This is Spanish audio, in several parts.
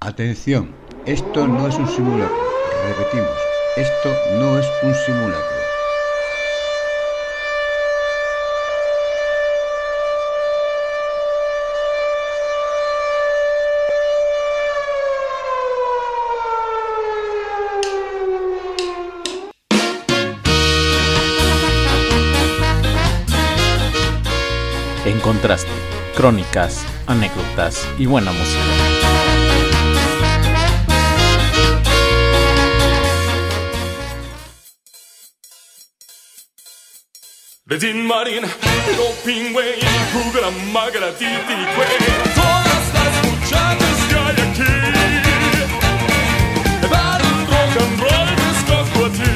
Atención, esto no es un simulacro. Repetimos, esto no es un simulacro. En contraste, crónicas, anécdotas y buena música. De Tin Marín, Dopingüe y Jugra Magra Titiricue, todas las muchachas que hay aquí. Para el rock and roll te escojo a ti.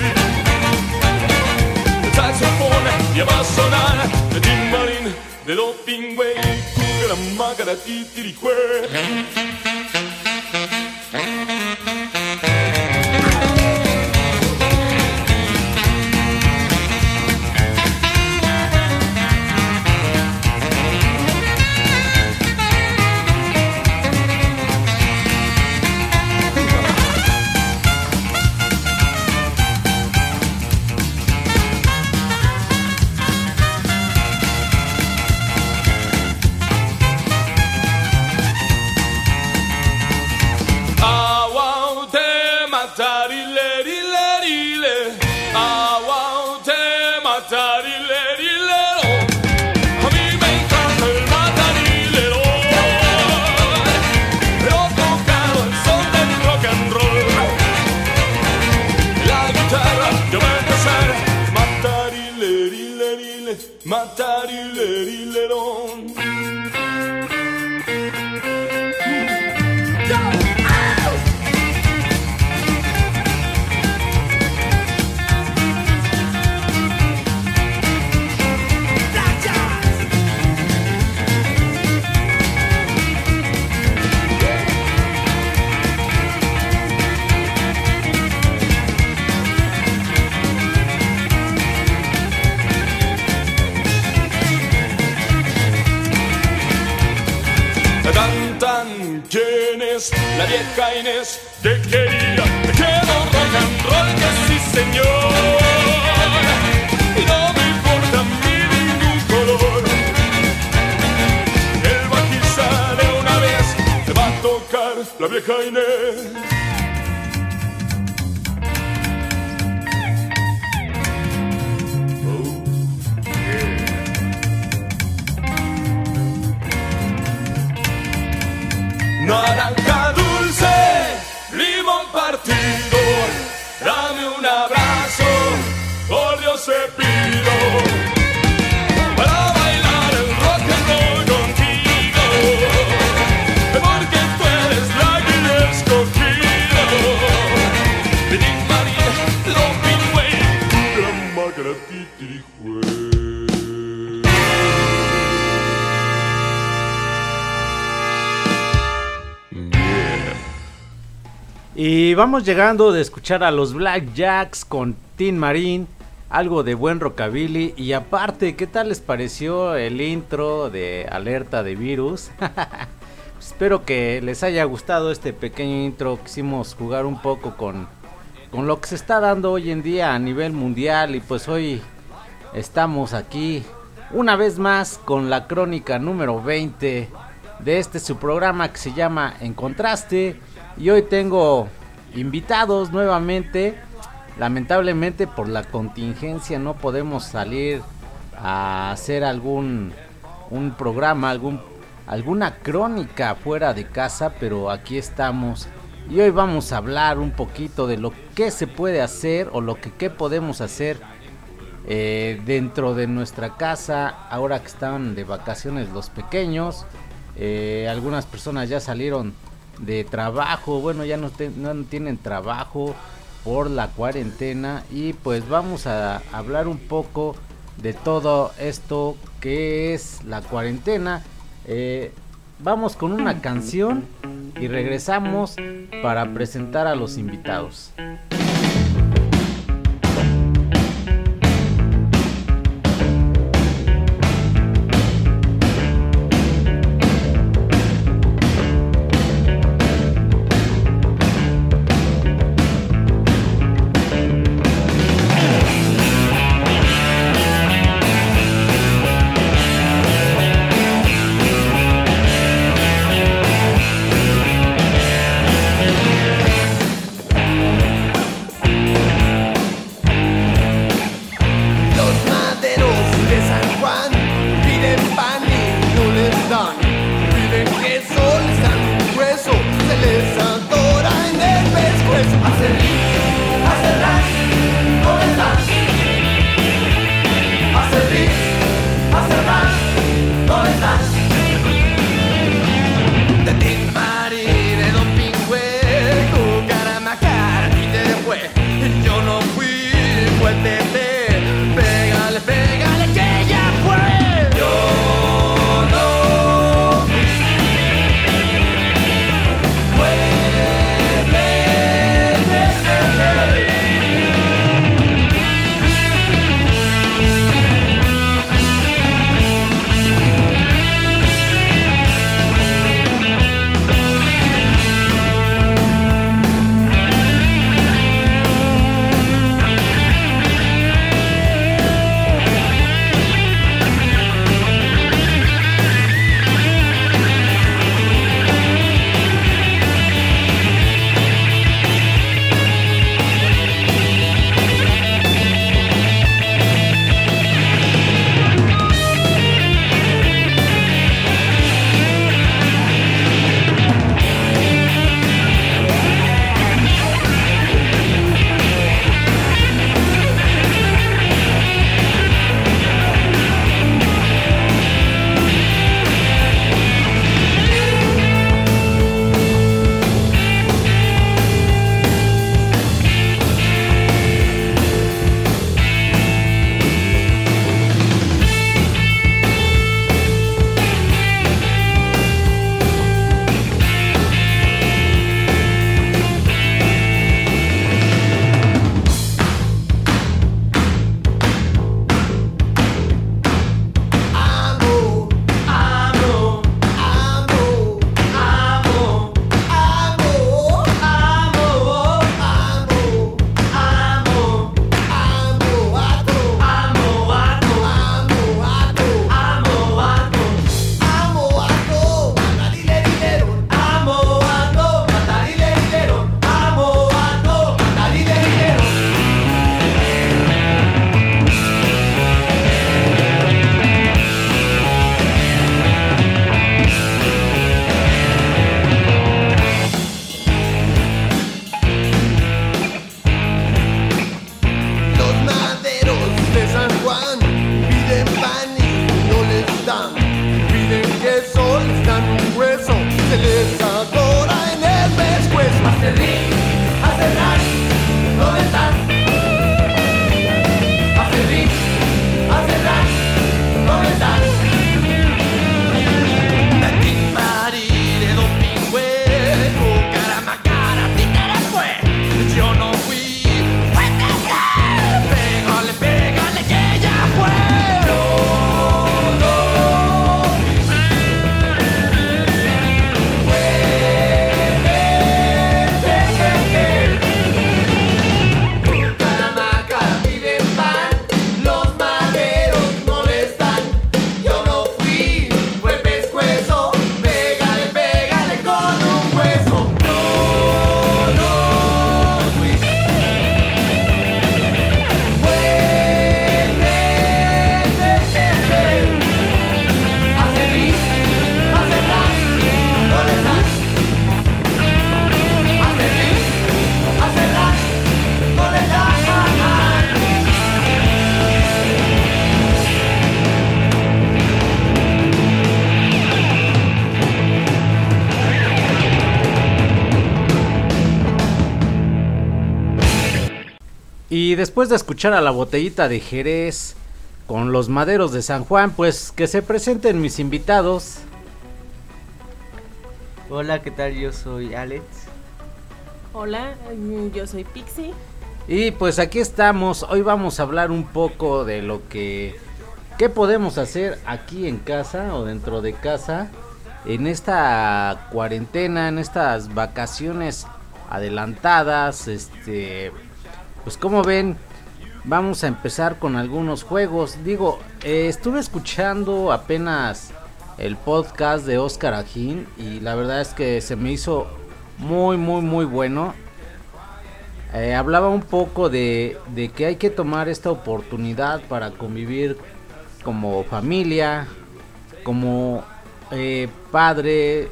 El saxofón ya va a sonar. De Tin Marín, de Dopingüe y Jugra Magra Titiricue. La vieja Inés Vamos llegando de escuchar a los Black Jacks con Tin Marín, algo de buen rockabilly. Y aparte, ¿qué tal les pareció el intro de Alerta de Virus? Espero que les haya gustado este pequeño intro. Quisimos jugar un poco con, con lo que se está dando hoy en día a nivel mundial. Y pues hoy estamos aquí una vez más con la crónica número 20 de este su programa que se llama En Contraste. Y hoy tengo invitados nuevamente. Lamentablemente por la contingencia no podemos salir a hacer algún un programa, algún alguna crónica fuera de casa, pero aquí estamos y hoy vamos a hablar un poquito de lo que se puede hacer o lo que qué podemos hacer eh, dentro de nuestra casa ahora que están de vacaciones los pequeños. Eh, algunas personas ya salieron de trabajo, bueno, ya no, tienen trabajo por la cuarentena y pues vamos a hablar un poco de todo esto que es la cuarentena. Eh, vamos con una canción y regresamos para presentar a los invitados. Después de escuchar a la botellita de Jerez con los maderos de San Juan, pues que se presenten mis invitados. Hola, ¿qué tal? Yo soy Alex. Hola, mm, yo soy Pixie. Y pues aquí estamos, hoy vamos a hablar un poco de lo que qué podemos hacer aquí en casa o dentro de casa en esta cuarentena, en estas vacaciones adelantadas, este pues como ven, vamos a empezar con algunos juegos. Digo, eh, estuve escuchando apenas el podcast de Oscar Ajín y la verdad es que se me hizo muy muy muy bueno. Eh, hablaba un poco de, de que hay que tomar esta oportunidad para convivir como familia, como eh, padre,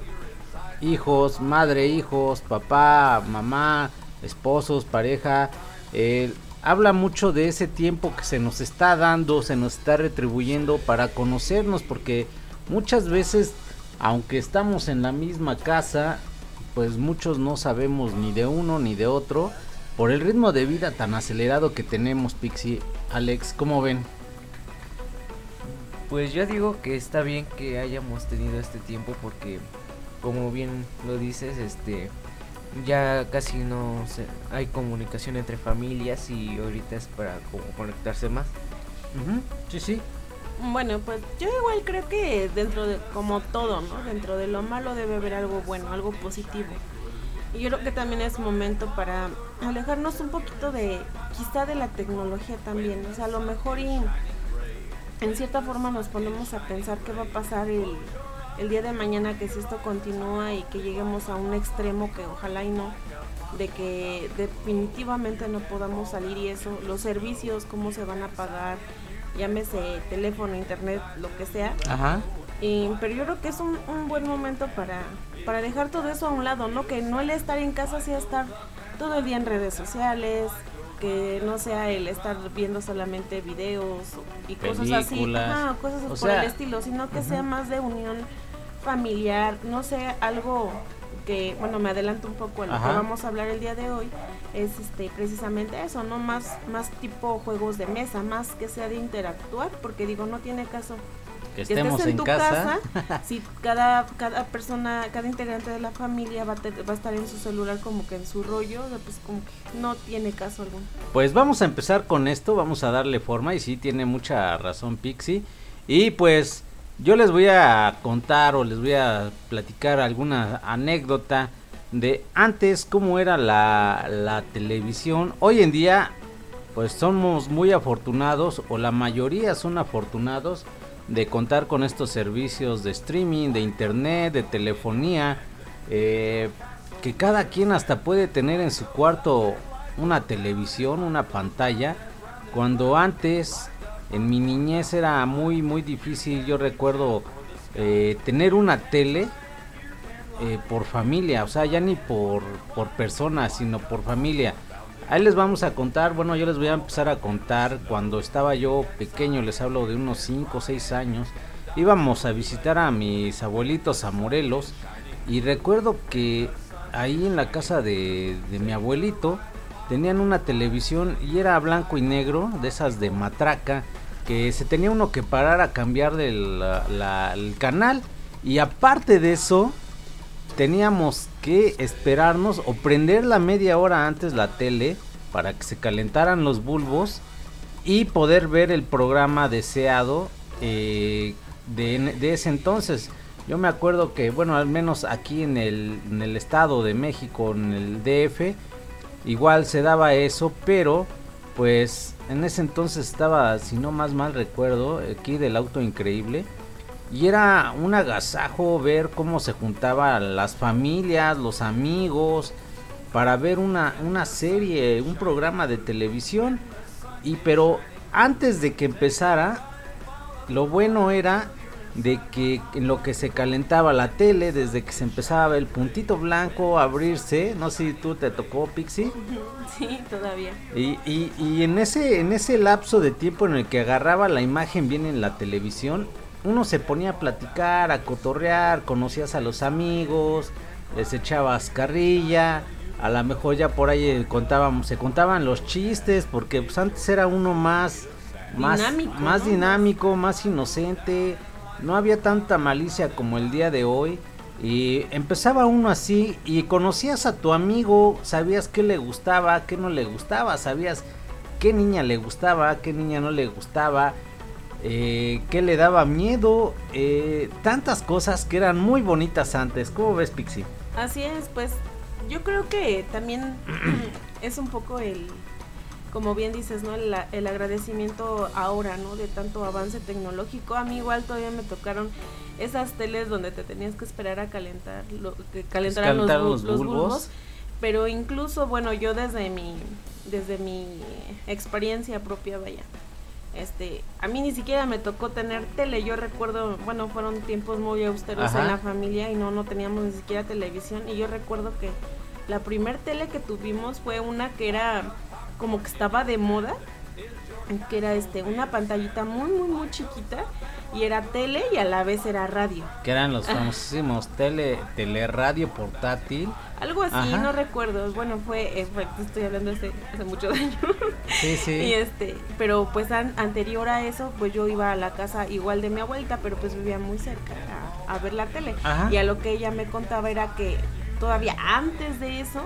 hijos, madre, hijos, papá, mamá, esposos, pareja. Eh, habla mucho de ese tiempo que se nos está dando, se nos está retribuyendo para conocernos, porque muchas veces, aunque estamos en la misma casa, pues muchos no sabemos ni de uno ni de otro, por el ritmo de vida tan acelerado que tenemos, Pixie. Alex, ¿cómo ven? Pues yo digo que está bien que hayamos tenido este tiempo porque como bien lo dices, este ya casi no se, hay comunicación entre familias y ahorita es para como conectarse más. Sí, sí. Bueno, pues yo igual creo que dentro de, como todo, ¿no? Dentro de lo malo debe haber algo bueno, algo positivo. Y yo creo que también es momento para alejarnos un poquito de, quizá de la tecnología también. O sea, a lo mejor y en cierta forma nos ponemos a pensar qué va a pasar el, el día de mañana que si esto continúa y que lleguemos a un extremo que ojalá y no, de que definitivamente no podamos salir y eso, los servicios, cómo se van a pagar, llámese teléfono, internet, lo que sea. Ajá. Y, pero yo creo que es un, un buen momento para, para dejar todo eso a un lado, ¿no? Que no el estar en casa sea estar todo el día en redes sociales, que no sea el estar viendo solamente videos y cosas así, ajá, cosas O por sea, el estilo, sino que sea más de unión familiar, no sé, algo que, bueno, me adelanto un poco a lo Ajá. que vamos a hablar el día de hoy, es este precisamente eso, ¿no? Más, más tipo juegos de mesa, más que sea de interactuar, porque digo, no tiene caso Que que estemos estés en tu casa. casa, si cada, cada persona, cada integrante de la familia va a, te- va a estar en su celular como que en su rollo, pues como que no tiene caso alguno. Pues vamos a empezar con esto, vamos a darle forma y sí tiene mucha razón Pixie. Y pues yo les voy a contar o les voy a platicar alguna anécdota de antes cómo era la, la televisión. Hoy en día pues somos muy afortunados o la mayoría son afortunados de contar con estos servicios de streaming, de internet, de telefonía, eh, que cada quien hasta puede tener en su cuarto una televisión, una pantalla, cuando antes en mi niñez era muy muy difícil, yo recuerdo eh, tener una tele eh, por familia, o sea, ya ni por, por persona, sino por familia. Ahí les vamos a contar, bueno, yo les voy a empezar a contar cuando estaba yo pequeño, les hablo de unos 5 o 6 años. Íbamos a visitar a mis abuelitos a Morelos y recuerdo que ahí en la casa de, mi abuelito tenían una televisión y era blanco y negro, de esas de matraca, que se tenía uno que parar a cambiar la- el canal y aparte de eso teníamos que esperarnos o prender la media hora antes la tele para que se calentaran los bulbos y poder ver el programa deseado eh, de, de ese entonces. Yo me acuerdo que, bueno, al menos aquí en el, en el estado de México, en el DF, igual se daba eso, pero pues en ese entonces estaba, si no más mal recuerdo, aquí del auto increíble. Y era un agasajo ver cómo se juntaban las familias, los amigos, para ver una, una serie, un programa de televisión. Y pero antes de que empezara, lo bueno era de que en lo que se calentaba la tele, desde que se empezaba el puntito blanco a abrirse, no sé si tú te tocó Pixie. Sí, todavía. Y, y, y en ese en ese lapso de tiempo en el que agarraba la imagen bien en la televisión, uno se ponía a platicar, a cotorrear, conocías a los amigos, les echabas carrilla a lo mejor ya por ahí eh, contábamos, se contaban los chistes, porque pues antes era uno más, más Dinámico, más ¿no? dinámico, más inocente, no había tanta malicia como el día de hoy. Y empezaba uno así y conocías a tu amigo, sabías qué le gustaba, qué no le gustaba, sabías qué niña le gustaba, qué niña no le gustaba, eh, qué le daba miedo, eh, tantas cosas que eran muy bonitas antes. ¿Cómo ves, Pixie? Así es, pues yo creo que también es un poco el, como bien dices, ¿no? El, el agradecimiento ahora, ¿no? De tanto avance tecnológico. A mí igual todavía me tocaron esas teles donde te tenías que esperar a calentar, lo, que calentaran los, los los bulbos. bulbos. Pero incluso, bueno, yo desde mi, desde mi experiencia propia, vaya. Este, a mí ni siquiera me tocó tener tele. Yo recuerdo, bueno, fueron tiempos muy austeros Ajá. en la familia y no, no teníamos ni siquiera televisión. Y yo recuerdo que la primer tele que tuvimos fue una que era como que estaba de moda, que era este, una pantallita muy, muy, muy chiquita y era tele y a la vez era radio. Que eran los famosísimos tele, teleradio portátil. Algo así, Ajá. no recuerdo. Bueno, fue, eh, fue- estoy hablando hace, hace muchos años. Sí, sí. Y este, pero pues an- anterior a eso, pues yo iba a la casa igual de mi abuelita, pero pues vivía muy cerca a, a ver la tele. Ajá. Y a lo que ella me contaba era que todavía antes de eso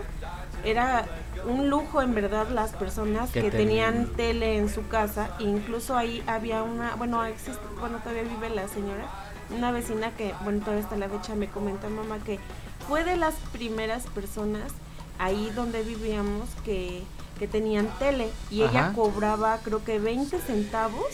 era un lujo en verdad las personas Que que, ten- tenían tele en su casa. E incluso ahí había una, bueno, existe, bueno, todavía vive la señora, una vecina que, bueno, todavía hasta la fecha me comenta mamá que fue de las primeras personas ahí donde vivíamos que, que tenían tele y ella cobraba creo que 20 centavos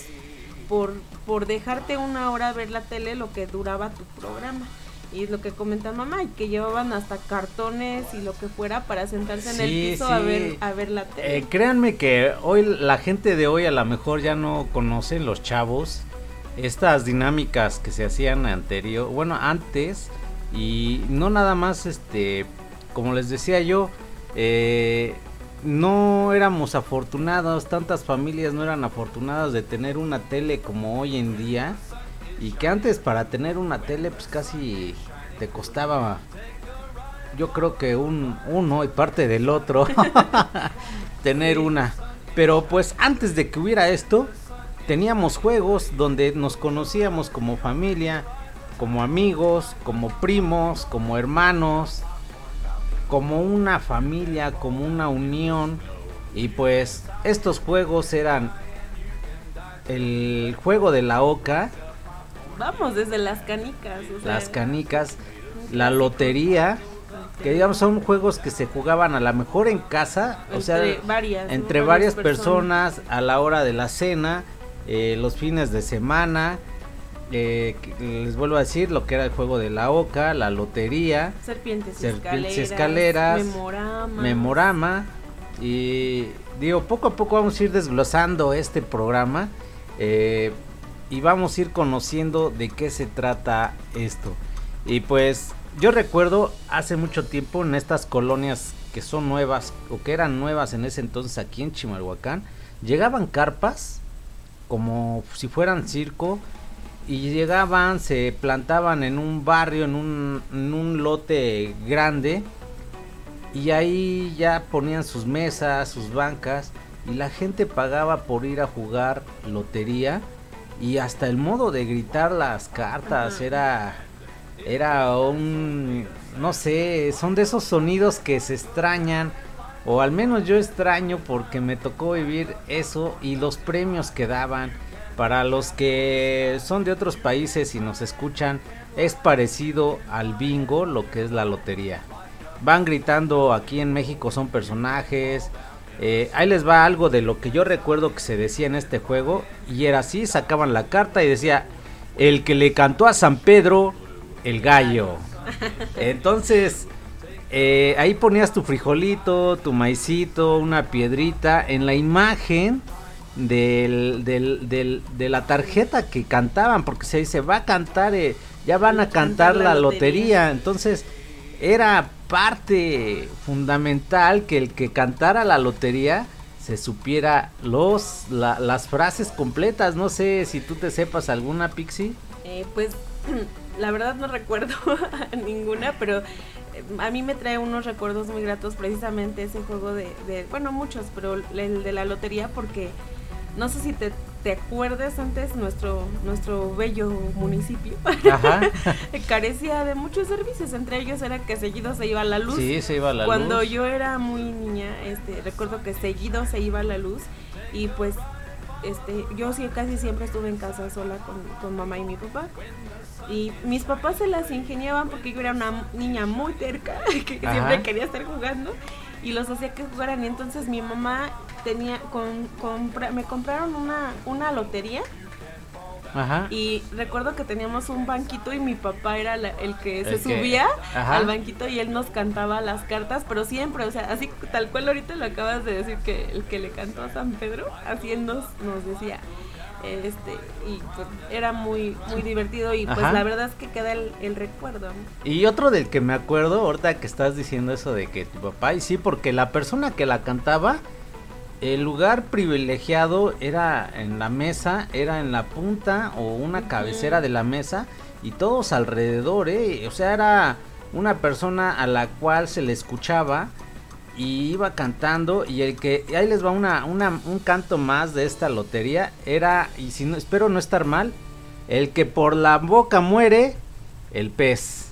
por, por dejarte una hora ver la tele lo que duraba tu programa. Y es lo que comenta mamá, y que llevaban hasta cartones y lo que fuera para sentarse en el piso sí. a ver a ver la tele. Eh, créanme que hoy la gente de hoy a lo mejor ya no conocen los chavos estas dinámicas que se hacían anterior, bueno, antes y no nada más este como les decía yo eh, no éramos afortunados, tantas familias no eran afortunadas de tener una tele como hoy en día y que antes para tener una tele pues casi te costaba yo creo que un uno y parte del otro tener una. Pero pues antes de que hubiera esto, teníamos juegos donde nos conocíamos como familia, como amigos, como primos, como hermanos, como una familia, como una unión. Y pues estos juegos eran el juego de la oca, Vamos, desde las canicas. o sea, las canicas, la lotería, que digamos son juegos que se jugaban a lo mejor en casa, o sea, Entre varias, entre varias personas. a la hora de la cena, eh, los fines de semana. eh, les vuelvo a decir lo que era el juego de la oca, la lotería, Serpientes, y Serpientes escaleras, escaleras, memorama. memorama y digo poco a poco vamos a ir desglosando este programa eh, y vamos a ir conociendo de qué se trata esto. Y pues yo recuerdo hace mucho tiempo en estas colonias que son nuevas o que eran nuevas en ese entonces aquí en Chimalhuacán llegaban carpas como si fueran circo y llegaban, se plantaban en un barrio, en un, un lote grande y ahí ya ponían sus mesas, sus bancas y la gente pagaba por ir a jugar lotería y hasta el modo de gritar las cartas era era un no sé, son de esos sonidos que se extrañan o al menos yo extraño porque me tocó vivir eso y los premios que daban para los que son de otros países y nos escuchan es parecido al bingo lo que es la lotería van gritando aquí en México son personajes. Eh, ahí les va algo de lo que yo recuerdo que se decía en este juego. Y era así, sacaban la carta y decía, el que le cantó a San Pedro, el gallo. Entonces, eh, ahí ponías tu frijolito, tu maicito, una piedrita en la imagen del, del- del- de la tarjeta que cantaban, porque se dice, va a cantar, eh, ya van a cantar la lotería. Entonces, era parte fundamental que el que cantara la lotería se supiera los la- las frases completas. No sé si tú te sepas alguna, Pixie. Eh, pues la verdad no recuerdo ninguna, pero a mí me trae unos recuerdos muy gratos precisamente ese juego de, de bueno, muchos, pero el de la lotería porque no sé si te, te acuerdas antes nuestro nuestro bello municipio Ajá. carecía de muchos servicios, entre ellos era que seguido se iba la luz. Sí, se iba la Cuando luz. yo era muy niña, este, recuerdo que seguido se iba la luz y pues este, yo sí casi siempre estuve en casa sola con, con mamá y mi papá. Y mis papás se las ingeniaban porque yo era una niña muy terca, que Ajá. siempre quería estar jugando y los hacía que jugaran. Y entonces mi mamá tenía, con, compra- me compraron una, una lotería Ajá. y recuerdo que teníamos un banquito y mi papá era la- el que se El subía al banquito y él nos cantaba las cartas, pero siempre, o sea, así tal cual ahorita lo acabas de decir que el que le cantó a San Pedro, así él nos, nos decía. Este, y pues era muy, muy divertido y pues Ajá. la verdad es que queda el, el recuerdo. ¿no? Y otro del que me acuerdo, ahorita que estás diciendo eso de que tu papá, y sí, porque la persona que la cantaba, el lugar privilegiado era en la mesa, era en la punta o una cabecera de la mesa y todos alrededor, ¿eh? O sea, era una persona a la cual se le escuchaba y iba cantando y el que ahí les va una, un canto más de esta lotería era y si no espero no estar mal el que por la boca muere el pez.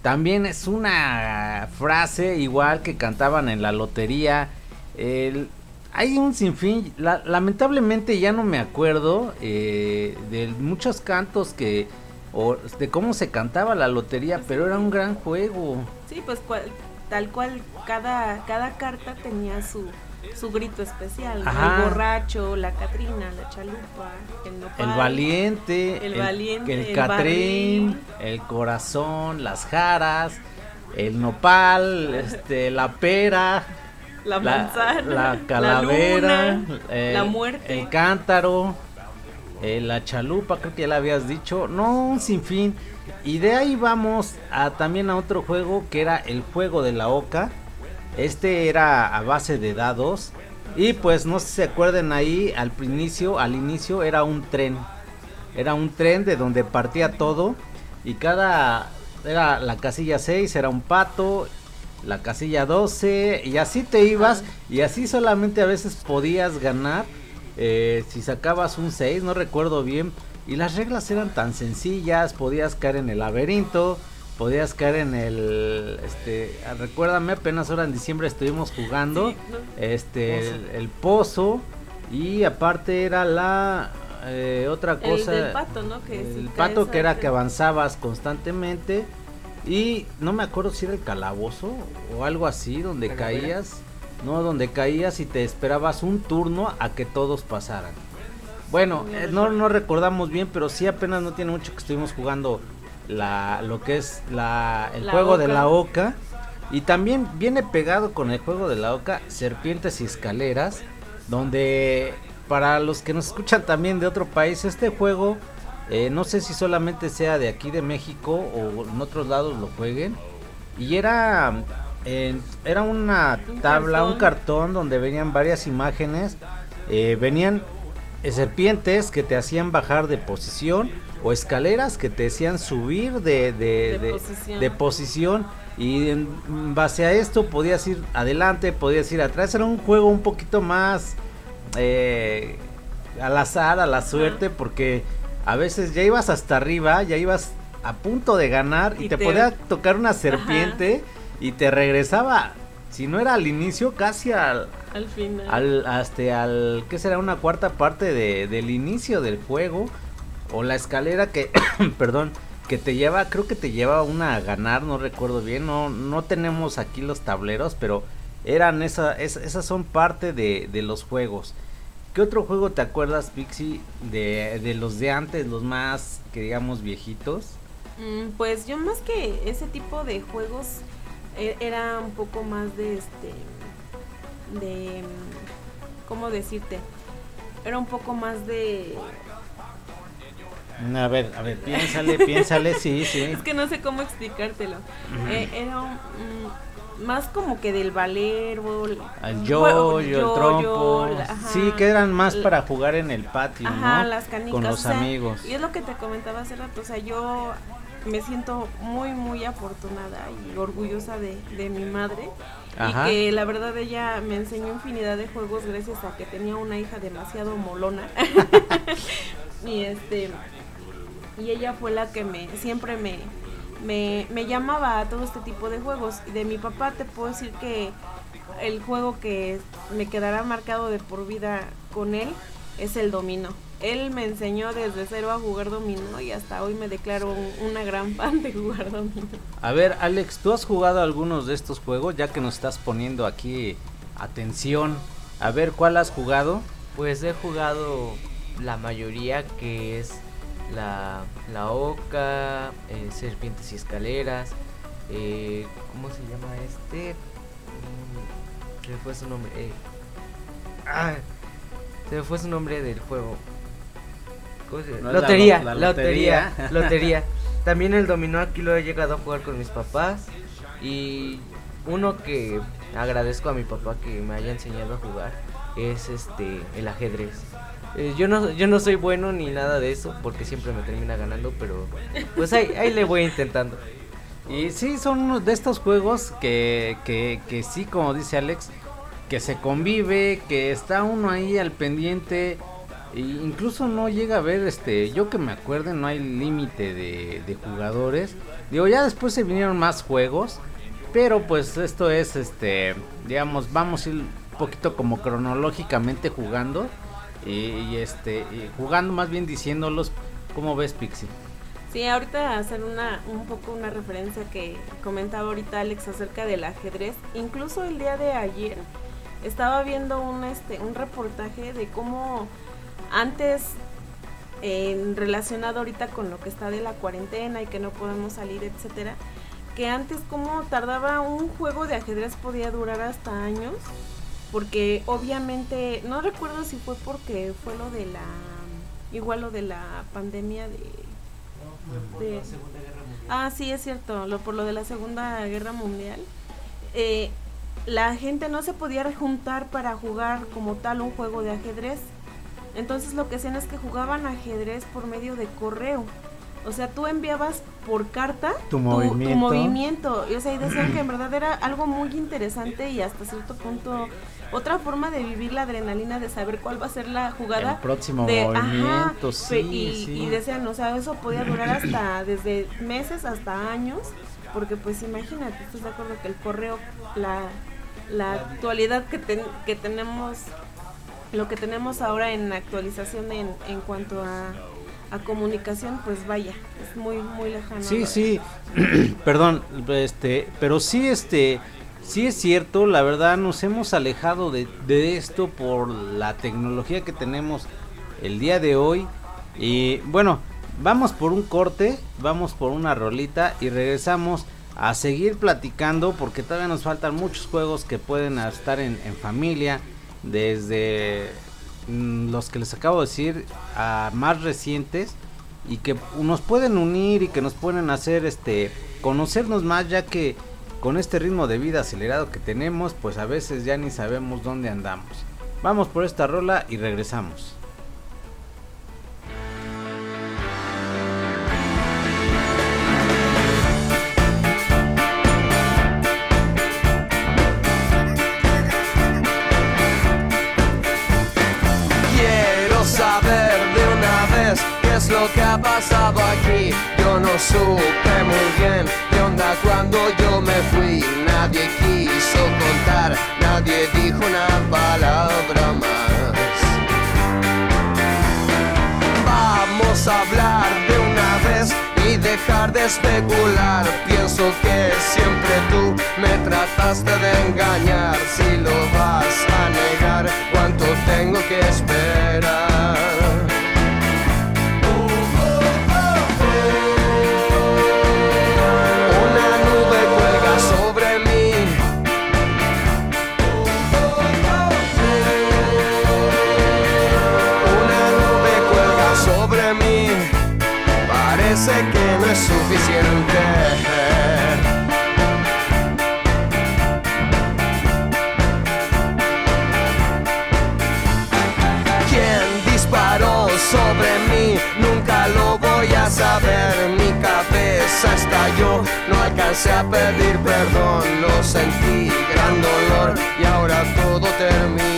También es una frase igual que cantaban en la lotería el- hay un sinfín la- lamentablemente ya no me acuerdo eh, de muchos cantos que o de cómo se cantaba la lotería pero era un gran juego. Sí, pues tal cual cada, cada carta tenía su, su grito especial. El borracho, la Catrina, la chalupa, el nopal. El valiente, El valiente, el, el catrín, barril. el corazón, las jaras, el nopal, este, la pera, la la, manzana, la calavera, luna, eh, la muerte. el cántaro, eh, la chalupa, creo que ya la habías dicho, no, un sinfín. Y de ahí vamos a también a otro juego que era el juego de la oca. Este era a base de dados. Y pues no sé si se acuerdan ahí al inicio, al inicio era un tren. Era un tren de donde partía todo. Y cada era la casilla 6 era un pato. La casilla 12. Y así te ibas. Y así solamente a veces podías ganar. eh, si sacabas un 6, no recuerdo bien. Y las reglas eran tan sencillas. Podías caer en el laberinto. Podías caer en el. Este. Recuérdame, apenas ahora en diciembre estuvimos jugando. Sí, no. Este. Pozo. El, el pozo. Y aparte era la. eh, otra El cosa. del pato, ¿no? Que el pato que era que avanzabas constantemente. Y no me acuerdo si era el calabozo o algo así, donde caías. No, donde caías y te esperabas un turno a que todos pasaran. Bueno, No eh, no, no recordamos bien, pero sí apenas no tiene mucho que estuvimos jugando la, lo que es la, el La juego de la oca. Y también viene pegado con el juego de la oca, serpientes y escaleras, donde para los que nos escuchan también de otro país, este juego, eh, no sé si solamente sea de aquí de México o en otros lados lo jueguen. Y era, eh, era una Un tabla, un cartón. cartón donde venían varias imágenes. eh, venían serpientes que te hacían bajar de posición o escaleras que te hacían subir de, de, De posición. de posición y en base a esto podías ir adelante, podías ir atrás. Era un juego un poquito más eh, al azar, a la suerte, porque a veces ya ibas hasta arriba, ya ibas a punto de ganar y, Y te, te- podía tocar una serpiente y te regresaba. Si no era al inicio, casi al, Al final. al hasta al ¿qué será? una cuarta parte de, del inicio del juego o la escalera que perdón que te lleva creo que te lleva una a ganar no recuerdo bien no no tenemos aquí los tableros pero eran esa, es- esas son parte de, de los juegos ¿Qué otro juego te acuerdas, Pixie, de, de los de antes, los más, que digamos, viejitos? Mm, Pues yo más que ese tipo de juegos era un poco más de este de mm, cómo decirte era un poco más de A ver, a ver, piénsale, piénsale, sí, sí. es que no sé cómo explicártelo Eh, era un- mm, más como que del valero El jue- yoyo, el trompo. ajá, sí, que eran más para jugar en el patio, Ajá, ¿no? las canicas. Con o los sea, amigos. Y es lo que te comentaba hace rato. O sea, yo me siento muy, muy afortunada y orgullosa de, de mi madre. Ajá. Y que la verdad ella me enseñó infinidad de juegos gracias a que tenía una hija demasiado molona. y este y ella fue la que me siempre me, me, me llamaba a todo este tipo de juegos. Y de mi papá te puedo decir que el juego que me quedará marcado de por vida con él es el dominó. Él me enseñó desde cero a jugar dominó y hasta hoy me declaro un- una gran fan de jugar dominó. A ver, Alex, ¿tú has jugado algunos de estos juegos? Ya que nos estás poniendo aquí atención. A ver, ¿cuál has jugado? Pues he jugado la mayoría que es la, la Oca, eh, Serpientes y Escaleras, eh, ¿cómo se llama este? Mm, se me fue su nombre. eh. Ah, se me fue su nombre del juego. ¿Cómo se llama? ¿No es la lotería, lo- la lotería, lotería? lotería. También el dominó aquí lo he llegado a jugar con mis papás y uno que agradezco a mi papá que me haya enseñado a jugar es este el ajedrez. Eh, yo no yo no soy bueno ni nada de eso porque siempre me termina ganando, pero pues ahí, ahí le voy intentando. Y sí, son uno de estos juegos que, que, que sí, como dice Alex, que se convive, que está uno ahí al pendiente. E incluso no llega a ver, este, yo que me acuerde, no hay límite de, jugadores. Digo, ya después se vinieron más juegos, pero pues esto es, este, digamos, vamos a ir un poquito como cronológicamente jugando. Y, este, jugando más bien diciéndolos, ¿cómo ves Pixie? Sí, ahorita hacer una un poco una referencia que comentaba ahorita Alex acerca del ajedrez. Incluso el día de ayer estaba viendo un este un reportaje de cómo antes en relacionado ahorita con lo que está de la cuarentena y que no podemos salir, etcétera, que antes como tardaba un juego de ajedrez podía durar hasta años, porque obviamente no recuerdo si fue porque fue lo de la igual lo de la pandemia de de- Ah, sí, es cierto, lo, por lo de la Segunda Guerra Mundial. Eh, la gente no se podía juntar para jugar como tal un juego de ajedrez. Entonces lo que hacían es que jugaban ajedrez por medio de correo. O sea, tú enviabas por carta Tu movimiento. movimiento. Y, o sea, y decían que en verdad era algo muy interesante y hasta cierto punto otra forma de vivir la adrenalina de saber cuál va a ser la jugada. El próximo de, movimiento, sí, pe- y, sí. y decían, o sea, eso podía durar hasta desde meses hasta años, porque pues imagínate, estás de acuerdo que el correo, la, la actualidad que, ten- que tenemos, lo que tenemos ahora en actualización en, en cuanto a, a comunicación, pues vaya, es muy, muy lejano. Sí, sí, perdón, este, pero sí, este, sí es cierto, la verdad nos hemos alejado de, de esto por la tecnología que tenemos el día de hoy. Y bueno, vamos por un corte, vamos por una rolita y regresamos a seguir platicando porque todavía nos faltan muchos juegos que pueden estar en, en familia, desde mm, los que les acabo de decir a más recientes y que nos pueden unir y que nos pueden hacer este conocernos más ya que con este ritmo de vida acelerado que tenemos pues a veces ya ni sabemos dónde andamos. Vamos por esta rola y regresamos es lo que ha pasado aquí. Yo no supe muy bien qué onda cuando yo me fui. Nadie quiso contar, nadie dijo una palabra más. Vamos a hablar de una vez y dejar de especular. Pienso que siempre tú me trataste de engañar. Si lo vas a negar, ¿cuánto tengo que esperar? Sobre mí? Nunca lo voy a saber. Mi cabeza estalló, no alcancé a pedir perdón, lo sentí, gran dolor y ahora todo terminó.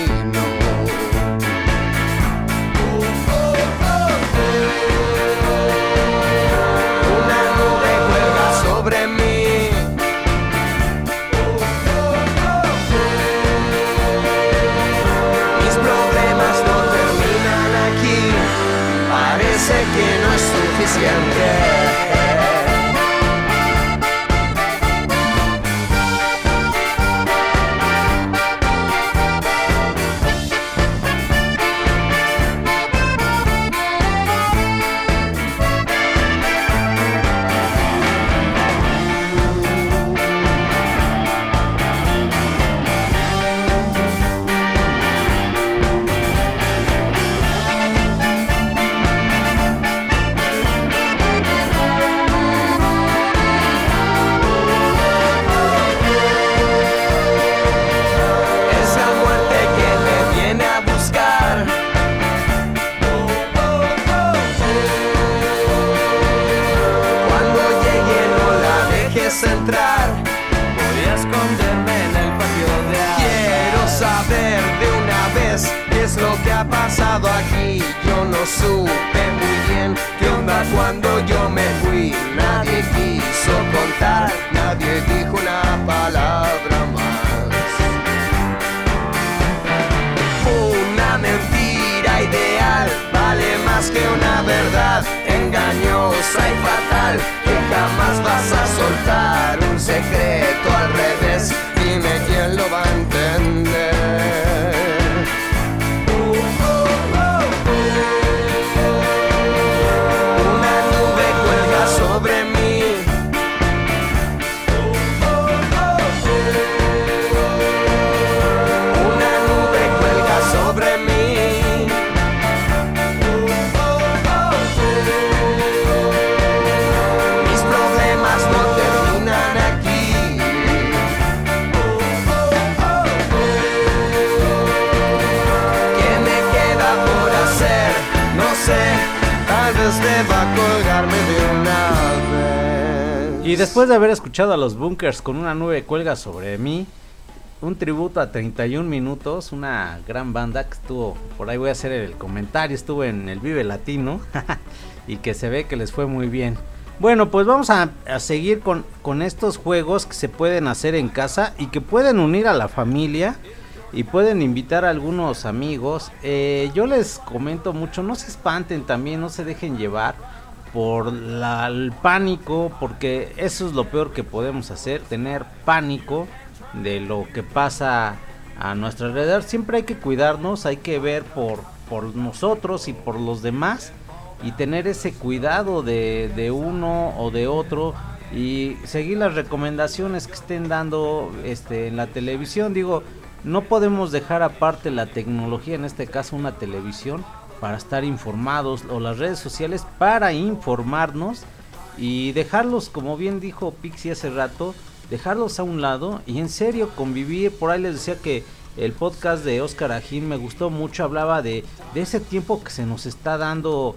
Después de haber escuchado a los Bunkers con una nube cuelga sobre mí, un tributo a 31 minutos, una gran banda que estuvo, por ahí voy a hacer el comentario, estuvo en el Vive Latino y que se ve que les fue muy bien. Bueno, pues vamos a, seguir con, con estos juegos que se pueden hacer en casa y que pueden unir a la familia y pueden invitar a algunos amigos. Eh, yo les comento mucho, no se espanten también, no se dejen llevar por la- el pánico, porque eso es lo peor que podemos hacer, tener pánico de lo que pasa a nuestro alrededor. Siempre hay que cuidarnos, hay que ver por, por nosotros y por los demás y tener ese cuidado de, de uno o de otro y seguir las recomendaciones que estén dando este, en la televisión. Digo, no podemos dejar aparte la tecnología, en este caso una televisión, para estar informados o las redes sociales para informarnos y dejarlos, como bien dijo Pixie hace rato, dejarlos a un lado y en serio convivir. Por ahí les decía que el podcast de Oscar Ajín me gustó mucho, hablaba de, ese tiempo que se nos está dando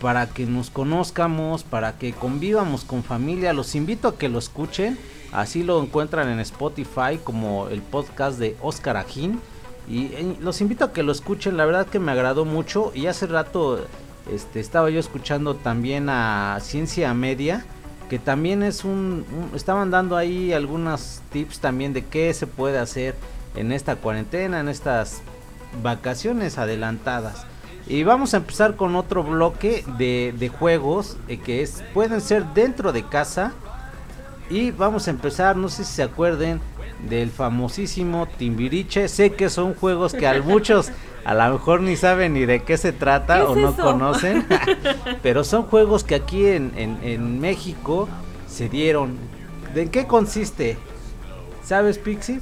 para que nos conozcamos, para que convivamos con familia. Los invito a que lo escuchen. Así lo encuentran en Spotify como el podcast de Oscar Ajín. Y eh, los invito a que lo escuchen. La verdad que me agradó mucho. Y hace rato este, estaba yo escuchando también a Ciencia Media. Que también es un, Estaban dando ahí algunos tips también de qué se puede hacer en esta cuarentena, en estas vacaciones adelantadas. Y vamos a empezar con otro bloque de, de juegos eh, que es, pueden ser dentro de casa. Y vamos a empezar, no sé si se acuerden del famosísimo Timbiriche. Sé que son juegos que a muchos a lo mejor ni saben ni de qué se trata ¿Qué o es no eso? conocen. Pero son juegos que aquí en, en- en México se dieron. ¿De qué consiste? ¿Sabes, Pixie?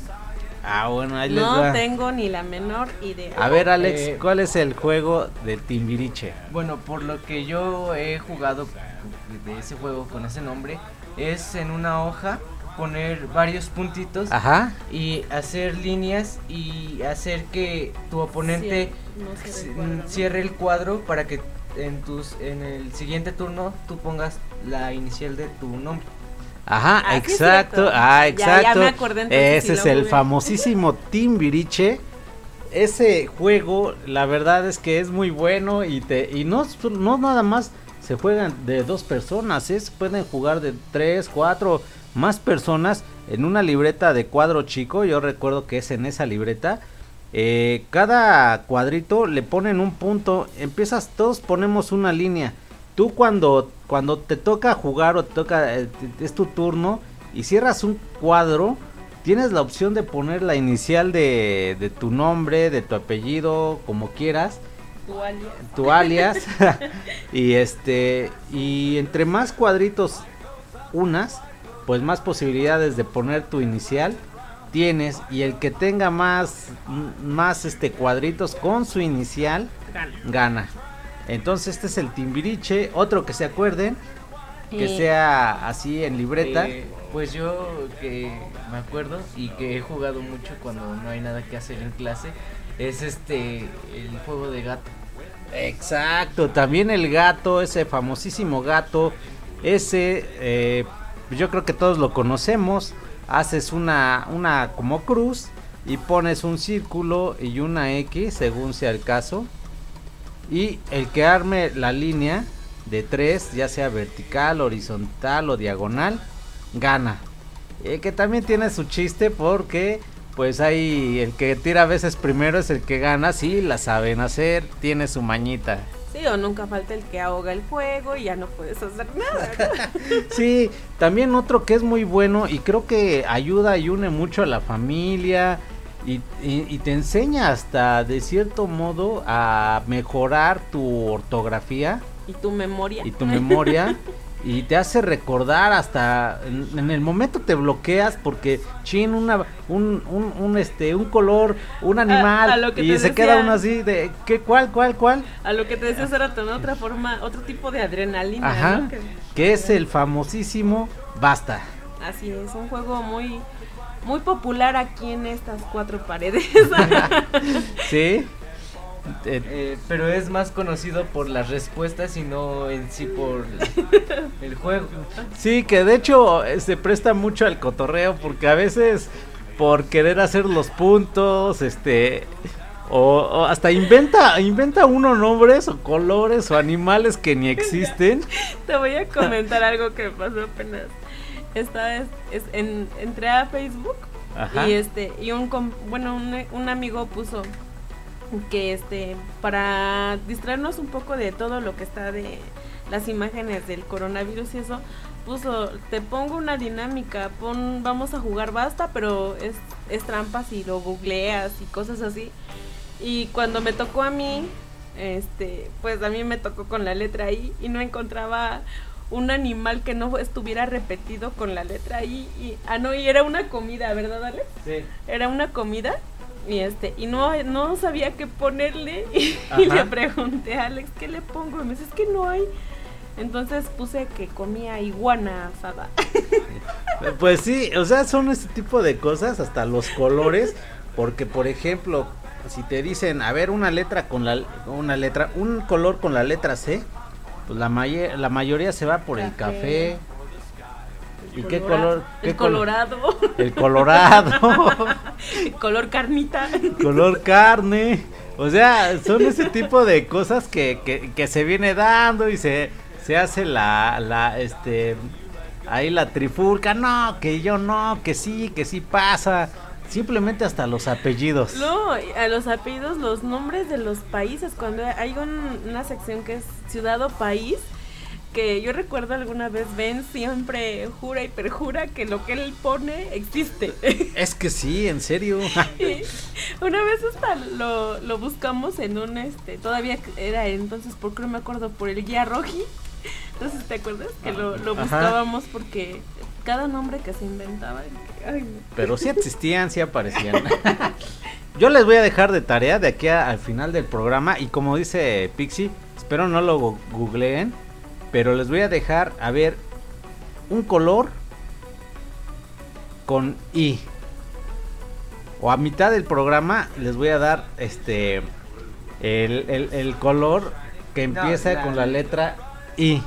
Ah, bueno, ahí les No va. tengo ni la menor idea. A ver, Alex, Eh, ¿cuál es el juego de Timbiriche? Bueno, por lo que yo he jugado de ese juego con ese nombre, es en una hoja poner varios puntitos Ajá. y hacer líneas y hacer que tu oponente no cierre el cuadro, ¿no? cierre el cuadro para que en tus en el siguiente turno tú pongas la inicial de tu nombre. Ajá, Ah, exacto. Ah, exacto. ya me acordé, entonces, Ese es el jugué. famosísimo Timbiriche. Ese juego, la verdad es que es muy bueno y te y no no nada más se juegan de dos personas, es pueden jugar de tres, cuatro, más personas en una libreta de cuadro chico. Yo recuerdo que es en esa libreta. eh, cada cuadrito le ponen un punto. Empiezas, todos ponemos una línea. Tú cuando cuando te toca jugar o te toca eh, es tu turno y cierras un cuadro, tienes la opción de poner la inicial de, de tu nombre, de tu apellido, como quieras, Tu alias. tu alias y este y entre más cuadritos unas, pues más posibilidades de poner tu inicial tienes y el que tenga más más este cuadritos con su inicial Gana. gana. Entonces este es el Timbiriche, otro que se acuerden que Eh, sea así en libreta. Eh, pues yo que me acuerdo y que he jugado mucho cuando no hay nada que hacer en clase es este el juego de gato. Exacto, también el gato, ese famosísimo gato, ese eh, yo creo que todos lo conocemos. Haces una, una como cruz y pones un círculo y una X según sea el caso. Y el que arme la línea de tres, ya sea vertical, horizontal o diagonal, gana. Eh, que también tiene su chiste porque pues hay el que tira a veces primero es el que gana, sí, la saben hacer, tiene su mañita. Sí, o nunca falta el que ahoga el fuego y ya no puedes hacer nada. ¿no? Sí, también otro que es muy bueno y creo que ayuda y une mucho a la familia y, y- y te enseña hasta de cierto modo a mejorar tu ortografía y tu memoria. y tu memoria y te hace recordar hasta en, en el momento te bloqueas porque chin una un, un, un, este un color un animal a lo que y se decía. queda uno así de qué cuál cuál cuál A lo que te decía hace rato, ¿no? Otra forma, otro tipo de adrenalina. ajá ¿no? Que- que es el famosísimo basta Así es, un juego muy muy popular aquí en estas cuatro paredes. sí Eh, Eh, pero es más conocido por las respuestas y no en sí por el juego. Sí, que de hecho eh, se presta mucho al cotorreo porque a veces por querer hacer los puntos, este, o, o hasta inventa, inventa uno nombres o colores o animales que ni existen. Te voy a comentar algo que me pasó apenas. Esta vez es en, entré a Facebook Ajá. y este y un com- bueno un, un amigo puso que este para distraernos un poco de todo lo que está de las imágenes del coronavirus y eso puso te pongo una dinámica pon vamos a jugar basta pero es, es trampas y lo googleas y cosas así y cuando me tocó a mí este pues a mí me tocó con la letra I y no encontraba un animal que no estuviera repetido con la letra I y ah no y era una comida verdad Alex Sí. era una comida y este y no no sabía qué ponerle y, le pregunté a Alex qué le pongo y me dice es que no hay entonces puse que comía iguana asada. Pues sí, o sea, son este tipo de cosas, hasta los colores, porque por ejemplo, si te dicen, a ver, una letra con la una letra, un color con la letra C, pues la maye- la mayoría se va por el Café. ¿Y qué color? qué el color? colorado El colorado, color carnita color carne. O sea, son ese tipo de cosas que, que, que se viene dando y se, se hace la, la, este, ahí la trifulca. No, que yo no, que sí, que sí pasa. Simplemente hasta los apellidos. No, a los apellidos, los nombres de los países, cuando hay un- una sección que es ciudad o país, que yo recuerdo alguna vez Ben siempre jura y perjura que lo que él pone existe. Es que sí, en serio. Y una vez hasta lo, lo buscamos en un, este, todavía era entonces, porque no me acuerdo, por el guía roji. Entonces, ¿te acuerdas? Que lo, lo Ajá. buscábamos porque cada nombre que se inventaba, ay, no. Pero sí existían, sí aparecían. Yo les voy a dejar de tarea de aquí a- al final del programa. Y como dice Pixie, espero no lo googleen. Pero les voy a dejar a ver un color con I. O a mitad del programa les voy a dar este el, el- el color que No, empieza la- con la letra I.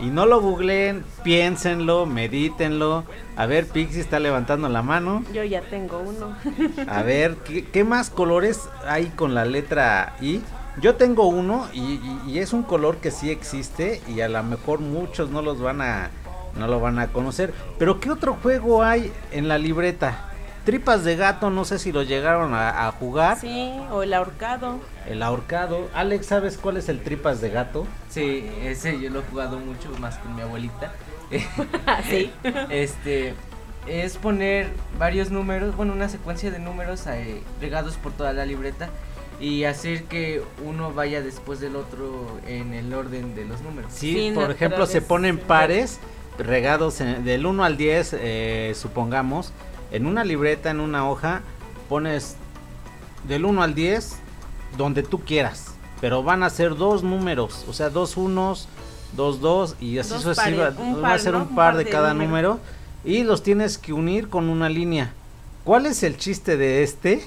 Y no lo googleen, piénsenlo, medítenlo. A ver, Pixie está levantando la mano. Yo ya tengo uno. A ver, ¿qué, qué más colores hay con la letra I? Yo tengo uno y, y- y es un color que sí existe y a lo mejor muchos no los van a no lo van a conocer. Pero ¿qué otro juego hay en la libreta? Tripas de gato, no sé si lo llegaron a, a jugar. Sí, o el ahorcado. El ahorcado. Alex, ¿sabes cuál es el tripas de gato? Sí, ese yo lo he jugado mucho más con mi abuelita. sí. Este es poner varios números, bueno, una secuencia de números eh, regados por toda la libreta y hacer que uno vaya después del otro en el orden de los números. Sí, Sí, por ejemplo, se ponen pares regados en- del 1 al 10, eh, supongamos, en una libreta, en una hoja, pones del 1 al 10 donde tú quieras, pero van a ser dos números, o sea, dos unos, dos dos y así Dos va a ser ¿no? un par de cada números. número y los tienes que unir con una línea. ¿Cuál es el chiste de este?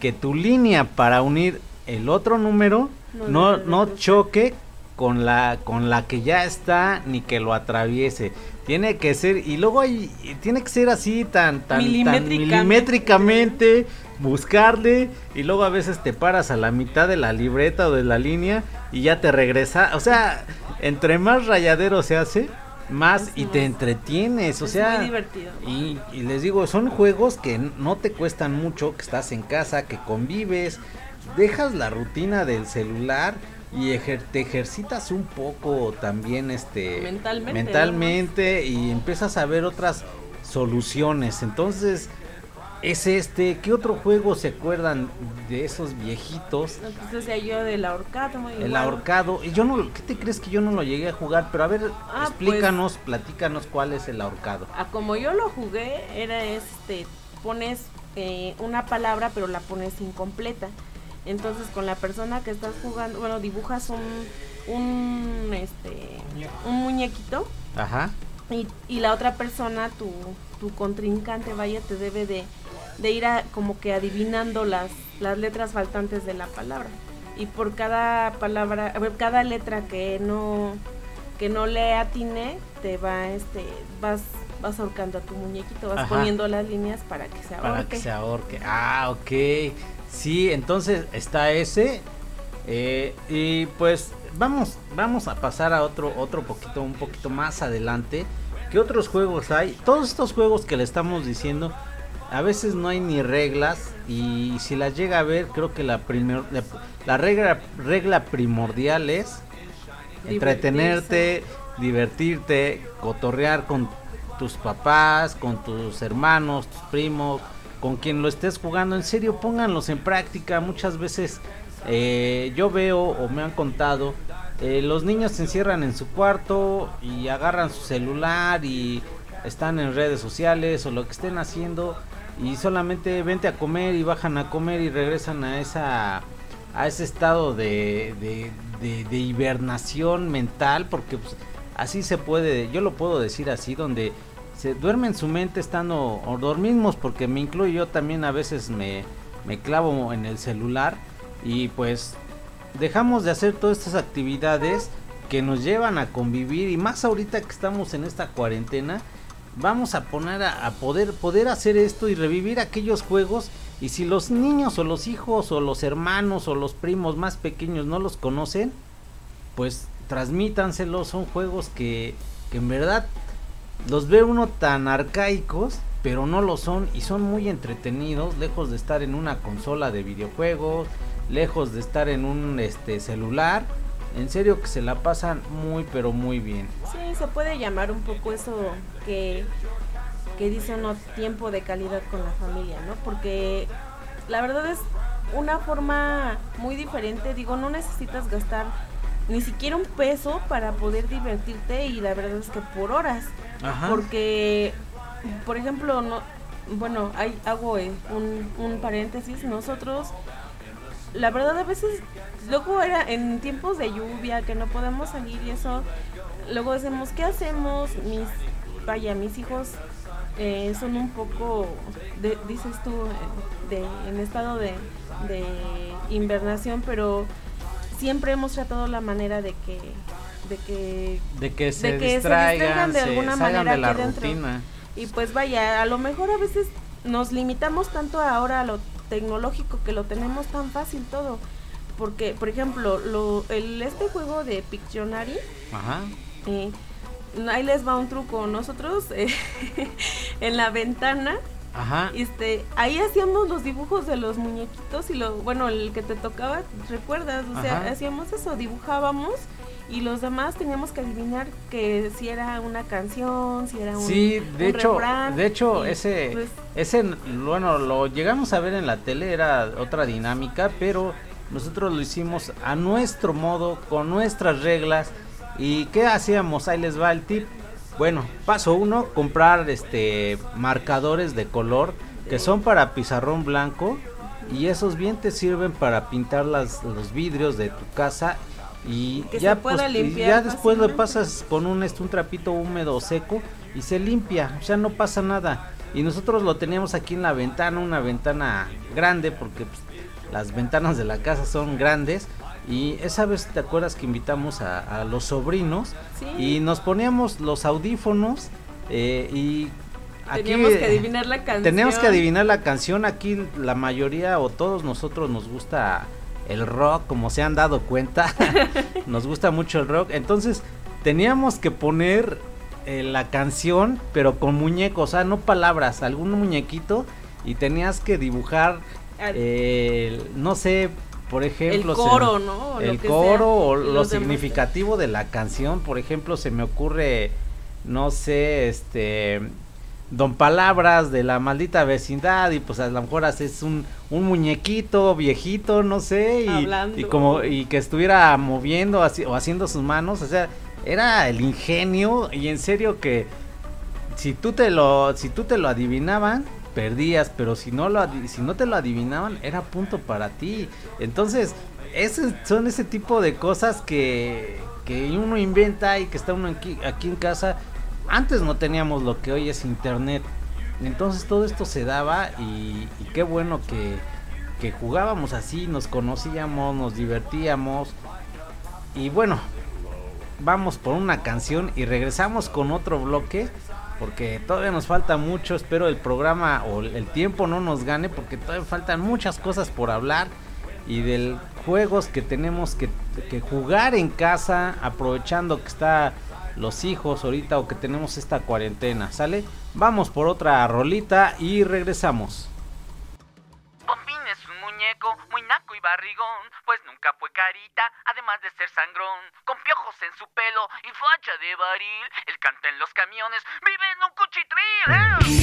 Que tu línea para unir el otro número No no, choque con la con la que ya está ni que lo atraviese. Tiene que ser y luego hay tiene que ser así tan tan tan Milimétricamente. milimétricamente buscarle y luego a veces te paras a la mitad de la libreta o de la línea y ya te regresa, o sea, entre más rayadero se hace, más Es y más- te entretienes, o es sea, muy divertido. y, y les digo, son juegos que no te cuestan mucho, que estás en casa, que convives, dejas la rutina del celular y ejer- te ejercitas un poco también este Mentalmente, mentalmente y empiezas a ver otras soluciones. Entonces, es este, ¿qué otro juego se acuerdan de esos viejitos? Pues decía yo del ahorcado. El igual. ahorcado, y yo no, ¿qué te crees que yo no lo llegué a jugar? Pero a ver, Ah, explícanos, platícanos cuál es el ahorcado. Ah, como yo lo jugué, era este, pones eh, una palabra pero la pones incompleta. Entonces con la persona que estás jugando, bueno, dibujas un, un, este, un muñequito Ajá. y, y la otra persona, tu, tu contrincante, vaya, te debe de, de ir a, como que adivinando las, las letras faltantes de la palabra. Y por cada palabra, cada letra que no que no le atine, te va, este, vas, vas ahorcando a tu muñequito, vas Ajá. poniendo las líneas para que se ahorque. Para que se ahorque. Ah, ok. Sí, entonces está ese. eh, y pues vamos, vamos a pasar a otro, otro poquito, un poquito más adelante. ¿Qué otros juegos hay? Todos estos juegos que le estamos diciendo, a veces no hay ni reglas. Y si las llega a ver, creo que la primer, la, la regla, regla primordial es entretenerte, divertirte, cotorrear con tus papás, con tus hermanos, tus primos, con quien lo estés jugando. En serio, pónganlos en práctica. Muchas veces eh, yo veo o me han contado, eh, los niños se encierran en su cuarto y agarran su celular y están en redes sociales o lo que estén haciendo y solamente vente a comer y bajan a comer y regresan a esa a ese estado de, de, hibernación mental, porque pues, así se puede, yo lo puedo decir así, donde se duerme en su mente estando, o dormimos, porque me incluyo yo también a veces me, me clavo en el celular y pues dejamos de hacer todas estas actividades que nos llevan a convivir y más ahorita que estamos en esta cuarentena vamos a poner a, poder poder hacer esto y revivir aquellos juegos y si los niños o los hijos o los hermanos o los primos más pequeños no los conocen pues transmítanselos son juegos que, que en verdad los ve uno tan arcaicos pero no lo son y son muy entretenidos lejos de estar en una consola de videojuegos lejos de estar en un este celular en serio que se la pasan muy pero muy bien Sí, se puede llamar un poco eso que, que dice uno tiempo de calidad con la familia, ¿no? Porque la verdad es una forma muy diferente. Digo, no necesitas gastar ni siquiera un peso para poder divertirte y la verdad es que por horas. Ajá. Porque, por ejemplo, no, bueno, hay, hago eh, un, un paréntesis. Nosotros, la verdad, a veces, luego era en tiempos de lluvia que no podemos salir y eso, luego decimos, ¿qué hacemos? Mis, vaya, mis hijos eh, son un poco, de- dices tú, de, en estado de, de invernación, pero siempre hemos tratado la manera de que de que De que se de que se distraigan, de alguna manera de la aquí dentro. rutina. y pues vaya, a lo mejor a veces nos limitamos tanto ahora a lo tecnológico que lo tenemos tan fácil todo. Porque, por ejemplo, lo, el, este juego de Pictionary, Ajá. eh, ahí les va un truco. Nosotros eh, en la ventana, Ajá. este, ahí hacíamos los dibujos de los muñequitos y lo, bueno, el que te tocaba, ¿recuerdas? O sea, hacíamos eso, dibujábamos y los demás teníamos que adivinar que si era una canción, si era un Sí, de un hecho, refrán, de hecho ese pues, ese bueno, lo llegamos a ver en la tele era otra dinámica, pero nosotros lo hicimos a nuestro modo, con nuestras reglas y qué hacíamos, ahí les va el tip. Bueno, paso uno, comprar este marcadores de color que son para pizarrón blanco y esos bien te sirven para pintar las, los vidrios de tu casa y Que ya pues, y ya después lo pasas con un este un trapito húmedo o seco y se limpia, o sea, no pasa nada. Y nosotros lo teníamos aquí en la ventana, una ventana grande porque pues, las ventanas de la casa son grandes y esa vez te acuerdas que invitamos a, a los sobrinos Sí. y nos poníamos los audífonos eh, y aquí teníamos que adivinar la canción. Teníamos que adivinar la canción. Aquí la mayoría o todos nosotros nos gusta el rock, como se han dado cuenta. nos gusta mucho el rock. Entonces teníamos que poner eh, la canción, pero con muñecos, o sea, no palabras, algún muñequito. Y tenías que dibujar, eh, no sé, por ejemplo, el se- coro, ¿no? El coro sea, o lo demás. significativo de la canción. Por ejemplo, se me ocurre, no sé, este, Don Palabras de la maldita vecindad y pues a lo mejor haces un, un muñequito viejito, no sé, y como y que estuviera moviendo así, o haciendo sus manos, o sea, era el ingenio y en serio que si tú te lo si tú te lo adivinaban perdías, pero si no lo si no te lo adivinaban era punto para ti. Entonces, ese, son ese tipo de cosas que que uno inventa y que está uno aquí, aquí en casa. Antes no teníamos lo que hoy es internet. Entonces todo esto se daba y, y qué bueno que, que jugábamos así, nos conocíamos, nos divertíamos. Y bueno, vamos por una canción y regresamos con otro bloque porque todavía nos falta mucho, espero el programa o el tiempo no nos gane porque todavía faltan muchas cosas por hablar y de juegos que tenemos que, jugar en casa aprovechando que está los hijos ahorita o que tenemos esta cuarentena, ¿sale? Vamos por otra rolita y regresamos. Muñeco muy naco y barrigón, pues nunca fue carita, además de ser sangrón. Con piojos en su pelo y facha de baril, él canta en los camiones, vive en un cuchitril. ¡eh!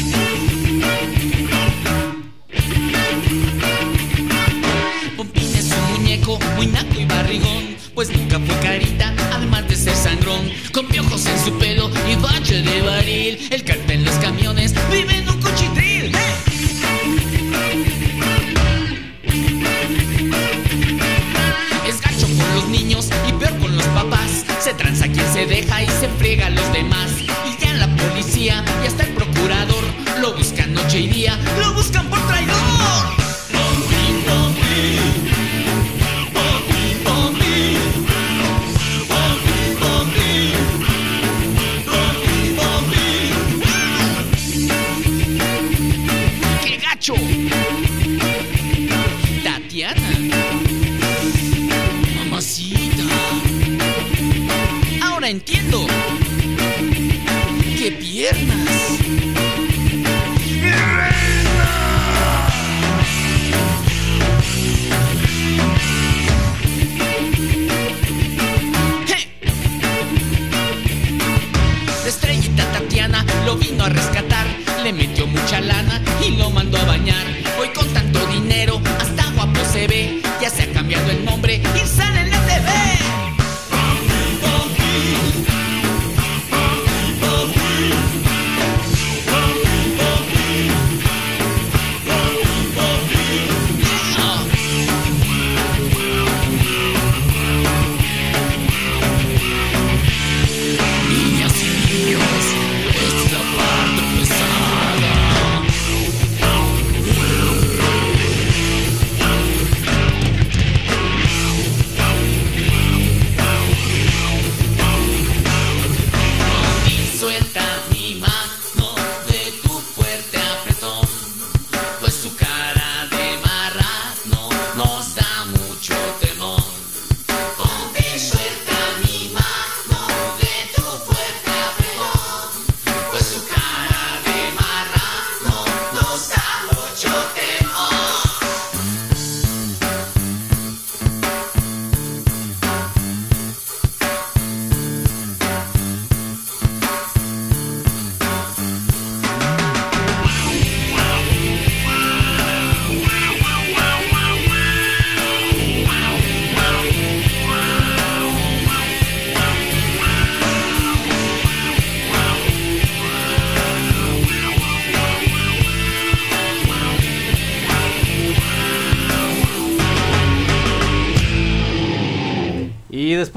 Pompín es un muñeco muy naco y barrigón, pues nunca fue carita, además de ser sangrón. Con piojos en su pelo y bache de baril, el canta en los camiones, vive y peor con los papás. Se tranza quien se deja y se friega a los demás. Y ya la policía y hasta el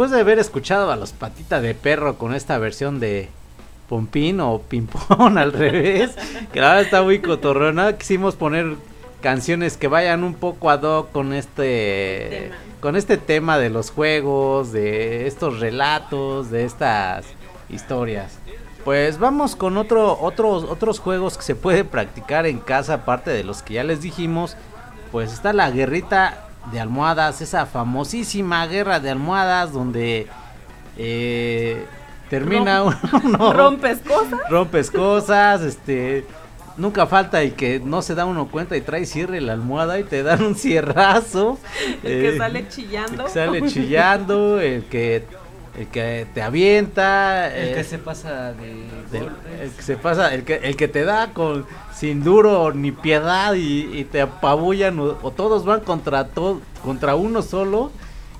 después de haber escuchado a los patitas de perro con esta versión de Pompín o Pimpón al revés, que la verdad está muy cotorrona, quisimos poner canciones que vayan un poco ad hoc con este Tema. con este tema de los juegos, de estos relatos, de estas historias. Pues vamos con otro, otros, otros juegos que se puede practicar en casa, aparte de los que ya les dijimos. Pues está la guerrita de almohadas, esa famosísima guerra de almohadas donde eh, termina uno, ¿Rompes cosas? rompes cosas, este, nunca falta el que no se da uno cuenta y trae cierre la almohada y te dan un cierrazo. El eh, que sale el chillando. que sale chillando, el que, el que te avienta, El que eh, se pasa de del- el que se pasa, el que, el que te da con sin duro ni piedad y, y te apabullan o, o todos van contra to- contra uno solo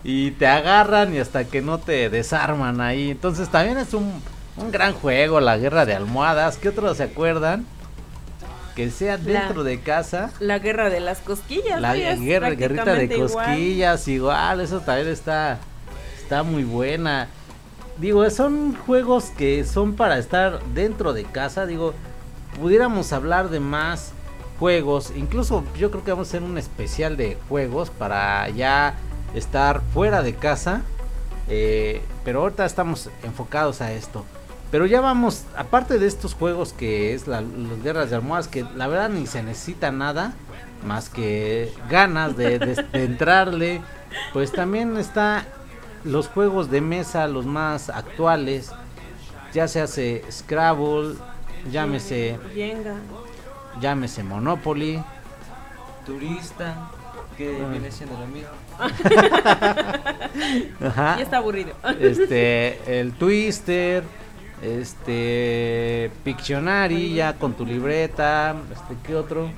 y te agarran y hasta que no te desarman ahí. Entonces también es un, un gran juego la guerra de almohadas. ¿Qué otros se acuerdan? Que sea La- dentro de casa. La guerra de las cosquillas. La guerra, guerrita de igual. cosquillas, igual. eso también está, está muy buena. Digo, son juegos que son para estar dentro de casa. Digo, pudiéramos hablar de más juegos. Incluso yo creo que vamos a hacer un especial de juegos para ya estar fuera de casa. eh, pero ahorita estamos enfocados a esto. Pero ya vamos, aparte de estos juegos que es la, las guerras de almohadas, que la verdad ni se necesita nada más que ganas de, de- de entrarle. Pues también está los juegos de mesa, los más actuales. Ya se hace Scrabble, llámese, Jenga. llámese Monopoly. Turista, que Ah. viene siendo lo mismo. Ajá. Ya está aburrido. este el Twister este Pictionary ya con tu libreta este qué otro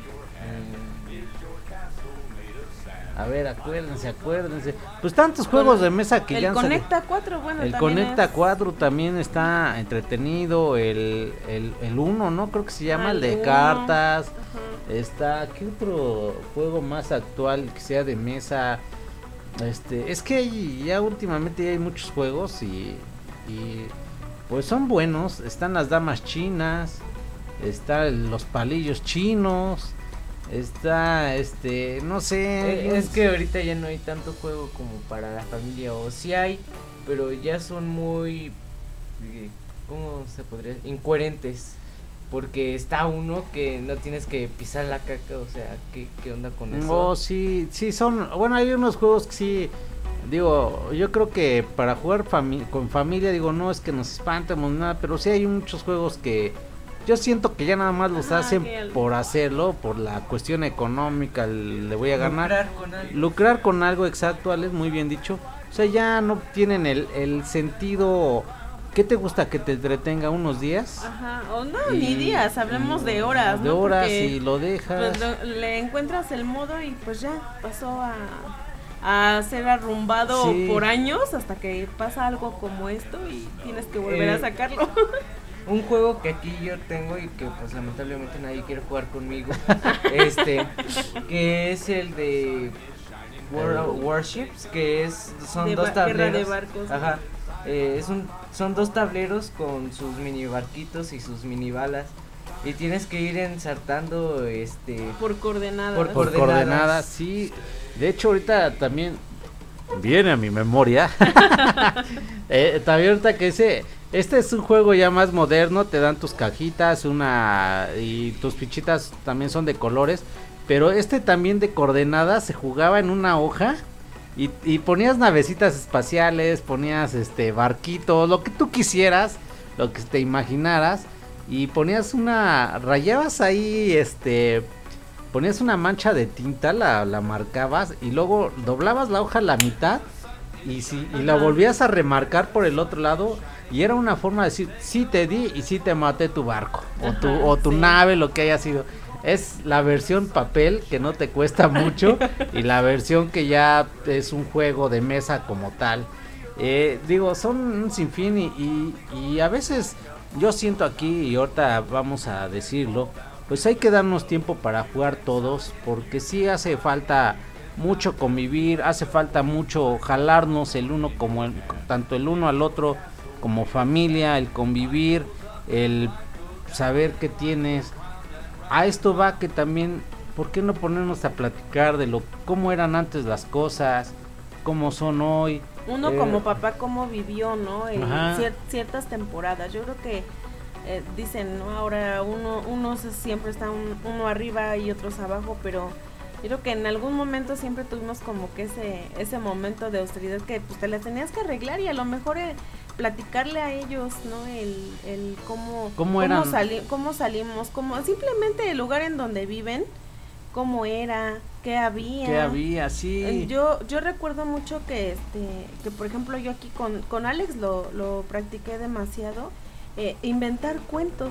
a ver acuérdense acuérdense pues tantos juegos de mesa que el ya salido. Conecta 4, bueno, el también Conecta es- 4 también está entretenido el el, el uno no creo que se llama Ah, el el de Uno. cartas. Está, ¿qué otro juego más actual que sea de mesa? Este, es que hay- ya últimamente hay muchos juegos y, y pues son buenos. Están las damas chinas, están los palillos chinos, está este, no sé. Eh, es que ahorita ya no hay tanto juego como para la familia, o sí hay, pero ya son muy, eh, ¿cómo se podría? Incoherentes. Porque está uno que no tienes que pisar la caca, o sea, ¿qué, qué onda con eso? Oh, sí, sí son, bueno, hay unos juegos que sí digo, yo creo que para jugar fami- con familia digo, no es que nos espantemos nada, pero sí hay muchos juegos que yo siento que ya nada más los Ajá, hacen el- por hacerlo, por la cuestión económica, el- le voy a ganar. Lucrar con algo. Lucrar con algo exacto, Alex, muy bien dicho. O sea, ya no tienen el, el sentido. ¿Qué te gusta que te entretenga unos días? Ajá, o no, Y- ni días, hablemos de horas, De ¿no? horas Porque, y lo dejas. pues, lo- le encuentras el modo y pues ya pasó a, a ser arrumbado Sí. por años hasta que pasa algo como esto y tienes que volver Eh, a sacarlo. Un juego que aquí yo tengo y que pues lamentablemente nadie quiere jugar conmigo. este, que es el de World Warships, que es son De dos guerra de tableros. barcos. Ajá. eh, es un, son dos tableros con sus mini barquitos y sus mini balas. Y tienes que ir ensartando este por coordenadas. Por Por coordenadas. coordenadas, sí. De hecho, ahorita también viene a mi memoria. eh, también ahorita que ese, este es un juego ya más moderno, te dan tus cajitas, una y tus fichitas también son de colores, pero este también de coordenadas se jugaba en una hoja y, ponías navecitas espaciales, ponías este barquitos, lo que tú quisieras, lo que te imaginaras y ponías una rayabas ahí este ponías una mancha de tinta, la, la marcabas y luego doblabas la hoja a la mitad y, si, y la volvías a remarcar por el otro lado y era una forma de decir, sí te di y sí te maté tu barco o tu, Ajá, o tu sí. nave, lo que haya sido. Es la versión papel que no te cuesta mucho y la versión que ya es un juego de mesa como tal. Eh, digo, son un sinfín y, y, y a veces yo siento aquí y ahorita vamos a decirlo, pues hay que darnos tiempo para jugar todos porque sí hace falta mucho convivir, hace falta mucho jalarnos el uno como el, tanto el uno al otro como familia, el convivir, el saber qué tienes. A esto va que también, ¿por qué no ponernos a platicar de lo cómo eran antes las cosas, cómo son hoy? Uno Eh, como papá, cómo vivió, ¿no? En cier- ciertas temporadas. Yo creo que eh, dicen, ¿no? Ahora uno, unos siempre está un- uno arriba y otros abajo, pero yo creo que en algún momento siempre tuvimos como que ese, ese momento de austeridad que pues te las tenías que arreglar y a lo mejor eh, platicarle a ellos, ¿no? El, el cómo, ¿Cómo sali- cómo salimos, cómo, simplemente el lugar en donde viven, cómo era, qué había. ¿Qué había? Sí. Eh, Yo, yo recuerdo mucho que, este, que por ejemplo yo aquí con, con Alex lo, lo practiqué demasiado, eh, inventar cuentos.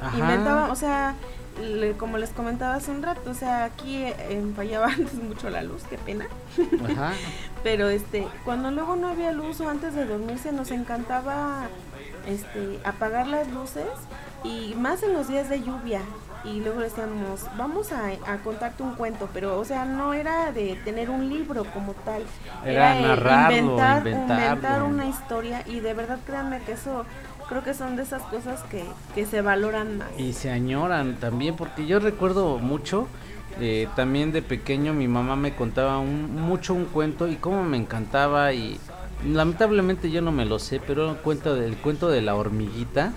Ajá. Inventaba, o sea, le- como les comentaba hace un rato, o sea, aquí eh, fallaba antes mucho la luz, qué pena. Ajá. Pero este, cuando luego no había luz o antes de dormirse nos encantaba este apagar las luces y más en los días de lluvia. Y luego decíamos, vamos a, a contarte un cuento, pero o sea, no era de tener un libro como tal. Era eh, narrarlo, inventar, inventarlo. inventar una historia y de verdad créanme que eso creo que son de esas cosas que, que se valoran más. Y se añoran también, porque yo recuerdo mucho, eh, también de pequeño mi mamá me contaba un- mucho un cuento y cómo me encantaba y lamentablemente yo no me lo sé, pero el cuento del cuento de la hormiguita,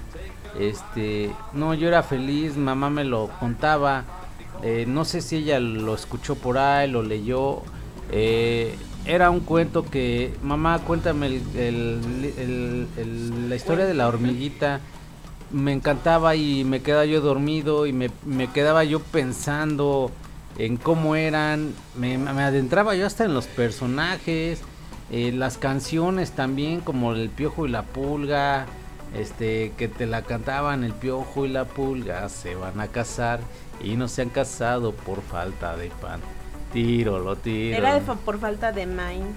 este, no, yo era feliz, mamá me lo contaba, eh, no sé si ella lo escuchó por ahí, lo leyó, eh, era un cuento que, mamá, cuéntame el- la historia de la hormiguita, me encantaba y me quedaba yo dormido y me, me quedaba yo pensando en cómo eran, me, me adentraba yo hasta en los personajes, eh, las canciones también como el piojo y la pulga, este que te la cantaban el piojo y la pulga se van a casar y no se han casado por falta de pan. Tiro, lo tiro. Era de fa- por falta de mind.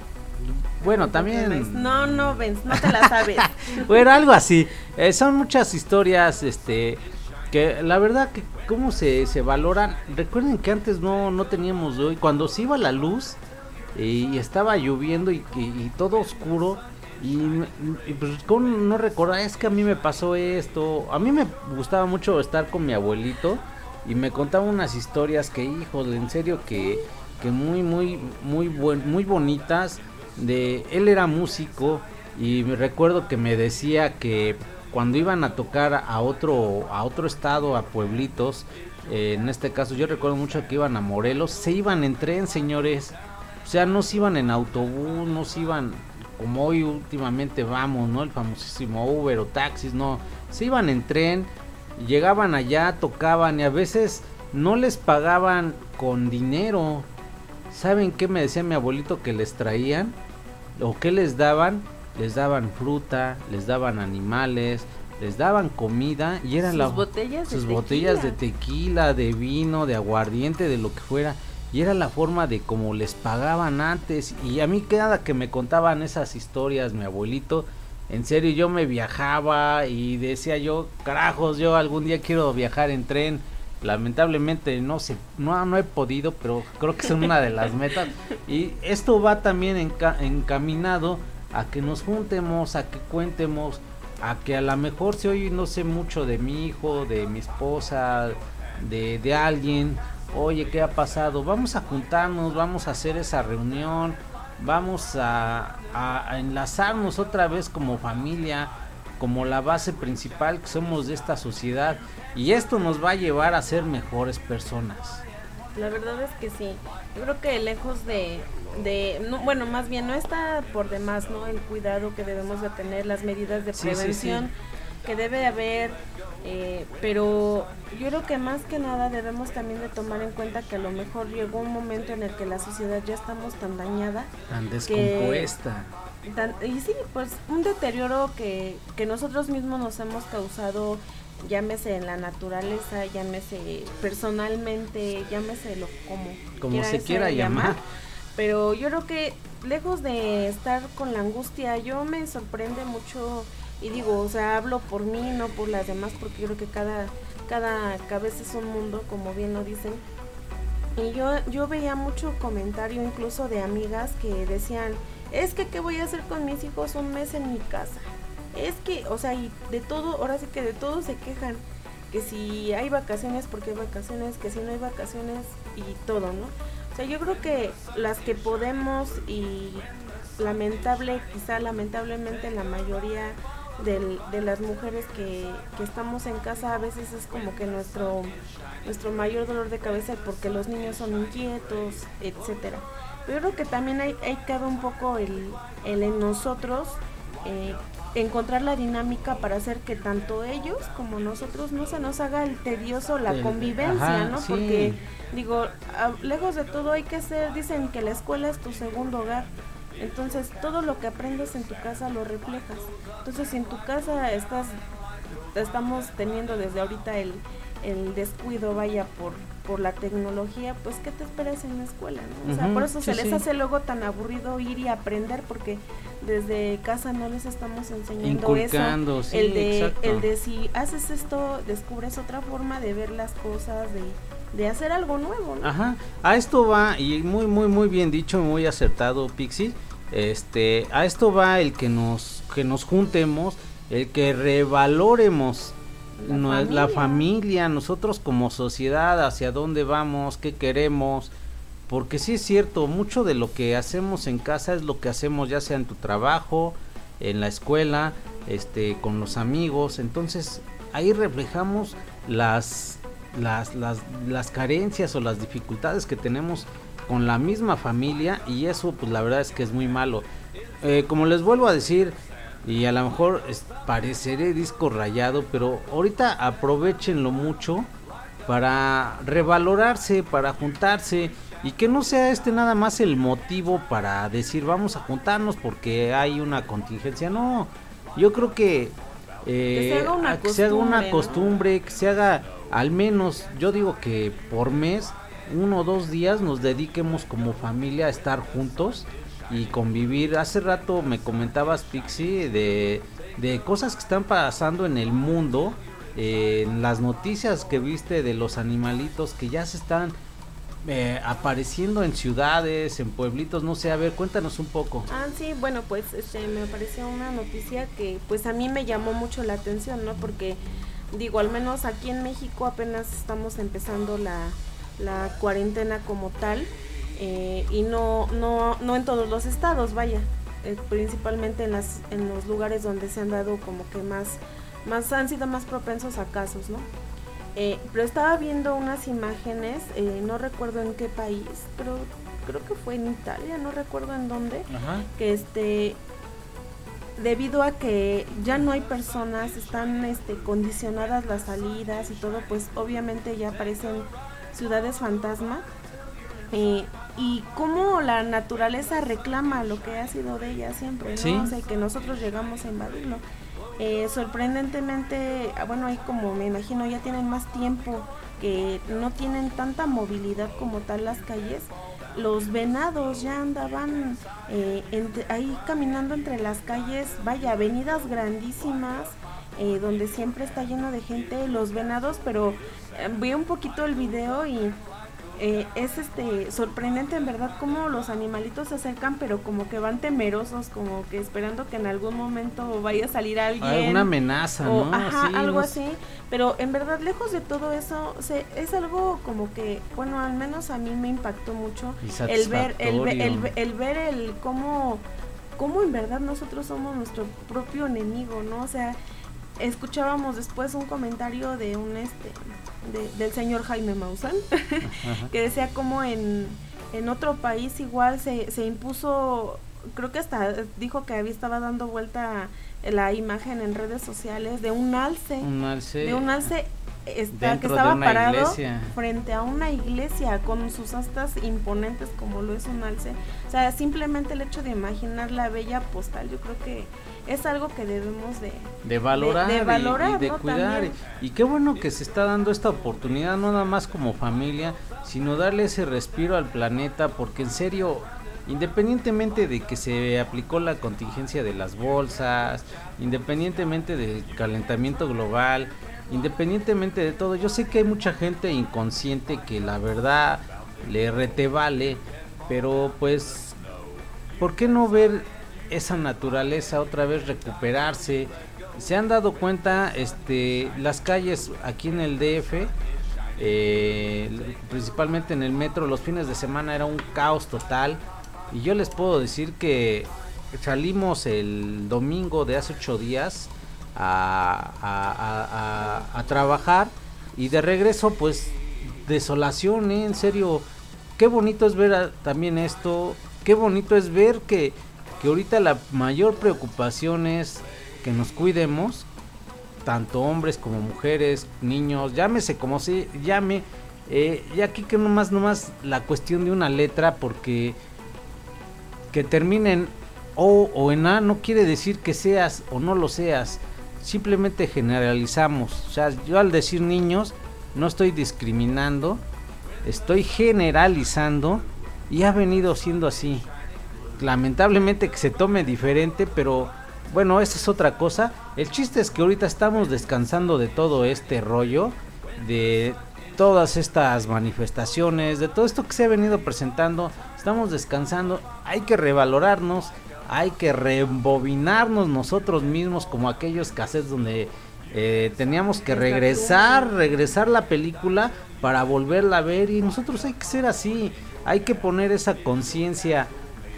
bueno, también No, no, Vince, no te la sabes. bueno, algo así. Eh, son muchas historias, este, que la verdad que cómo se, se valoran. Recuerden que antes no, no teníamos hoy, cuando se iba la luz y, y estaba lloviendo y, y- y todo oscuro. Y, pues cómo no recordar, es que a mí me pasó esto. A mí me gustaba mucho estar con mi abuelito y me contaba unas historias que, híjole, en serio que, muy, muy, muy, buen, muy bonitas. De él era músico y me recuerdo que me decía que cuando iban a tocar a otro, a otro estado, a pueblitos, eh, en este caso yo recuerdo mucho que iban a Morelos, se iban en tren, señores. O sea, no se iban en autobús, no se iban como hoy últimamente vamos, ¿no? El famosísimo Uber o taxis, no. Se iban en tren, llegaban allá, tocaban y a veces no les pagaban con dinero. ¿Saben qué me decía mi abuelito que les traían? ¿O qué les daban? Les daban fruta, les daban animales, les daban comida y eran Sus la- botellas de sus botellas de tequila. tequila, de vino, de aguardiente, de lo que fuera. Y era la forma de como les pagaban antes. Y a mí cada que me contaban esas historias, mi abuelito, en serio yo me viajaba y decía yo, carajos, yo algún día quiero viajar en tren. Lamentablemente no sé, no, no he podido, pero creo que es una de las metas. Y esto va también enca- encaminado a que nos juntemos, a que cuentemos, a que a lo mejor si hoy no sé mucho de mi hijo, de mi esposa, de, de alguien, oye, ¿qué ha pasado? Vamos a juntarnos, vamos a hacer esa reunión, vamos a enlazarnos otra vez como familia, como la base principal que somos de esta sociedad y esto nos va a llevar a ser mejores personas. La verdad es que sí. Yo creo que lejos de, de no, bueno, más bien no está por demás, ¿no? El cuidado que debemos de tener, las medidas de Sí, sí, sí. prevención que debe de haber, eh, pero yo creo que más que nada debemos también de tomar en cuenta que a lo mejor llegó un momento en el que la sociedad ya estamos tan dañada Tan descompuesta. tan- y sí, pues un deterioro que, que nosotros mismos nos hemos causado, llámese en la naturaleza, llámese personalmente, llámese lo como, Como se quiera llamar. Pero yo creo que lejos de estar con la angustia, yo me sorprende mucho y digo, o sea, hablo por mí, no por las demás, porque yo creo que cada, cada cabeza es un mundo, como bien lo dicen. Y yo, yo veía mucho comentario incluso de amigas que decían, es que qué voy a hacer con mis hijos un mes en mi casa. Es que, o sea, y de todo, ahora sí que de todo se quejan. Que si hay vacaciones, porque hay vacaciones, que si no hay vacaciones y todo, ¿no? O sea, yo creo que las que podemos y lamentable, quizá lamentablemente la mayoría del- de las mujeres que, estamos en casa a veces es como que nuestro nuestro mayor dolor de cabeza porque los niños son inquietos, etcétera. Pero yo creo que también hay, hay un poco el, el en nosotros eh, encontrar la dinámica para hacer que tanto ellos como nosotros no se nos haga el tedioso la El- convivencia, ajá, ¿no? sí. Porque digo, a- lejos de todo hay que ser, dicen que la escuela es tu segundo hogar. Entonces, todo lo que aprendes en tu casa lo reflejas. Entonces, si en tu casa estás estamos teniendo desde ahorita el, el descuido, vaya, por, por la tecnología, pues ¿qué te esperas en la escuela? ¿no? O sea, por eso sí, se les sí. hace luego tan aburrido ir y aprender porque desde casa no les estamos enseñando Inculcando, eso. sí, el, de, exacto. el de si haces esto, descubres otra forma de ver las cosas, de, de hacer algo nuevo, ¿no? Ajá, a esto va, y muy, muy, muy bien dicho, muy acertado, Pixie. Este, a esto va el que nos, que nos juntemos, el que revaloremos La no- la familia. familia, nosotros como sociedad, hacia dónde vamos, qué queremos. Porque sí es cierto, mucho de lo que hacemos en casa es lo que hacemos ya sea en tu trabajo, en la escuela, este, con los amigos. Entonces ahí reflejamos las, las, las, las carencias o las dificultades que tenemos con la misma familia y eso pues la verdad es que es muy malo. Eh, como les vuelvo a decir, y a lo mejor pareceré disco rayado, pero ahorita aprovechenlo mucho para revalorarse, para juntarse y que no sea este nada más el motivo para decir vamos a juntarnos porque hay una contingencia. No, yo creo que, eh, se haga una a- que se haga una costumbre, que se haga al menos, yo digo que por mes, uno o dos días nos dediquemos como familia a estar juntos y convivir. Hace rato me comentabas, Pixie, de, de cosas que están pasando en el mundo, eh, las noticias que viste de los animalitos que ya se están eh, apareciendo en ciudades, en pueblitos, no sé, a ver, cuéntanos un poco. Ah, sí, bueno, pues este, me pareció una noticia que pues a mí me llamó mucho la atención, ¿no? Porque digo, al menos aquí en México apenas estamos empezando la, la cuarentena como tal eh, y no, no, no en todos los estados, vaya, eh, principalmente en, las, en los lugares donde se han dado como que más, más han sido más propensos a casos, ¿no? Eh, pero estaba viendo unas imágenes, eh, no recuerdo en qué país, pero creo que fue en Italia, no recuerdo en dónde, Ajá. que este debido a que ya no hay personas, están este condicionadas las salidas y todo, pues obviamente ya aparecen ciudades fantasma. eh, y cómo la naturaleza reclama lo que ha sido de ella siempre, ¿no? Sí. O sea, que nosotros llegamos a invadirlo. Eh, sorprendentemente, ah, bueno, ahí como me imagino ya tienen más tiempo, que no tienen tanta movilidad como tal las calles, los venados ya andaban eh, entre- ahí caminando entre las calles, vaya, avenidas grandísimas, eh, donde siempre está lleno de gente, los venados, pero eh, vi un poquito el video y eh, es este sorprendente en verdad cómo los animalitos se acercan, pero como que van temerosos, como que esperando que en algún momento vaya a salir alguien. Alguna amenaza, O, ¿no? ajá, Sí, algo no así. Pero en verdad, lejos de todo eso, se, es algo como que, bueno, al menos a mí me impactó mucho el ver, el, el, el ver el cómo, cómo en verdad nosotros somos nuestro propio enemigo, ¿no? O sea, escuchábamos después un comentario de un este de- del señor Jaime Maussan que decía como en, en otro país igual se, se impuso, creo que hasta dijo que había estaba dando vuelta la imagen en redes sociales de un alce, Un alce. de un alce está, que estaba parado iglesia. frente a una iglesia con sus astas imponentes como lo es un alce. O sea, simplemente el hecho de imaginar la bella postal, yo creo que es algo que debemos de, de valorar, de y- valorar, y, de ¿no? cuidar. También. Y qué bueno que se está dando esta oportunidad, no nada más como familia, sino darle ese respiro al planeta, porque en serio, independientemente de que se aplicó la contingencia de las bolsas, independientemente del calentamiento global, independientemente de todo, yo sé que hay mucha gente inconsciente que la verdad le rete vale, pero pues, ¿por qué no ver esa naturaleza otra vez recuperarse? Se han dado cuenta, este, las calles aquí en el DF, eh, principalmente en el metro, los fines de semana era un caos total. Y yo les puedo decir que salimos el domingo de hace ocho días a, a, trabajar y de regreso pues desolación, ¿eh? en serio, qué bonito es ver también esto, qué bonito es ver que, que ahorita la mayor preocupación es que nos cuidemos, tanto hombres como mujeres, niños, llámese como se llame, eh, y aquí que nomás, nomás la cuestión de una letra, porque que terminen O o en A no quiere decir que seas o no lo seas, simplemente generalizamos, o sea, yo al decir niños, no estoy discriminando, estoy generalizando y ha venido siendo así. Lamentablemente que se tome diferente, pero bueno, esa es otra cosa. El chiste es que ahorita estamos descansando de todo este rollo, de todas estas manifestaciones, de todo esto que se ha venido presentando. Estamos descansando, hay que revalorarnos, hay que rebobinarnos nosotros mismos como aquellos cassettes donde eh, teníamos que regresar, regresar la película para volverla a ver y nosotros hay que ser así, hay que poner esa conciencia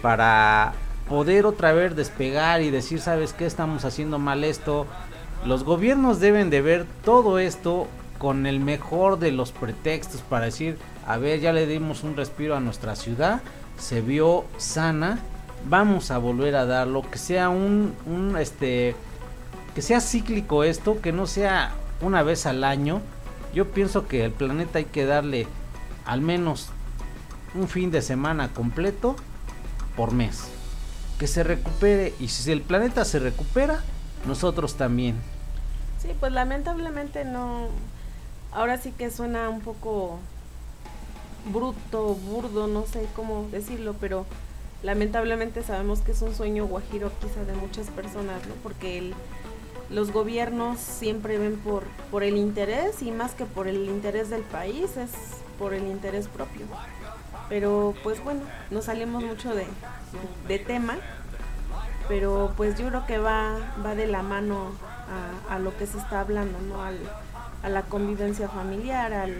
para poder otra vez despegar y decir, ¿sabes qué? Estamos haciendo mal esto. Los gobiernos deben de ver todo esto con el mejor de los pretextos para decir, a ver, ya le dimos un respiro a nuestra ciudad, se vio sana, vamos a volver a darlo, que sea un, un este, que sea cíclico esto, que no sea una vez al año. Yo pienso que el planeta hay que darle al menos un fin de semana completo por mes que se recupere y si el planeta se recupera, nosotros también. Sí, pues lamentablemente no. Ahora sí que suena un poco bruto, burdo, no sé cómo decirlo, pero lamentablemente sabemos que es un sueño guajiro quizá de muchas personas, ¿no? Porque el, los gobiernos siempre ven por, por el interés y más que por el interés del país es por el interés propio. Pero pues bueno, nos salimos mucho de, de tema, pero pues yo creo que va, va de la mano a, a lo que se está hablando, ¿no? Al, a la convivencia familiar, al,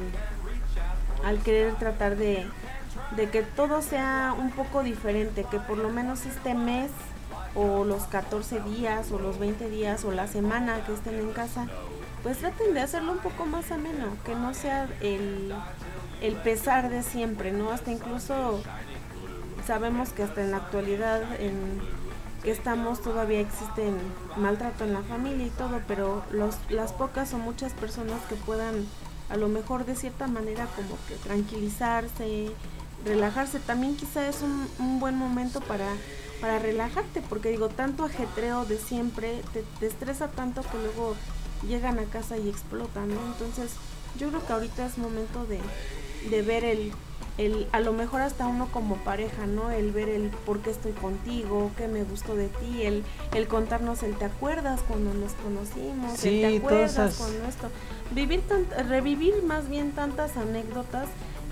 al querer tratar de, de que todo sea un poco diferente, que por lo menos este mes o los 14 días o los 20 días o la semana que estén en casa, pues traten de hacerlo un poco más ameno, que no sea el, el pesar de siempre, ¿no? Hasta incluso sabemos que hasta en la actualidad en que estamos todavía existen maltrato en la familia y todo, pero los, las pocas o muchas personas que puedan a lo mejor de cierta manera como que tranquilizarse, relajarse, también quizá es un, un buen momento para, para relajarte, porque digo, tanto ajetreo de siempre te, te estresa tanto que luego llegan a casa y explotan, ¿no? Entonces yo creo que ahorita es momento de, de ver el, el, a lo mejor hasta uno como pareja, ¿no? El ver el por qué estoy contigo, qué me gustó de ti, el, el contarnos el te acuerdas cuando nos conocimos, Sí, el te acuerdas esas- cuando esto. Vivir tant- revivir más bien tantas anécdotas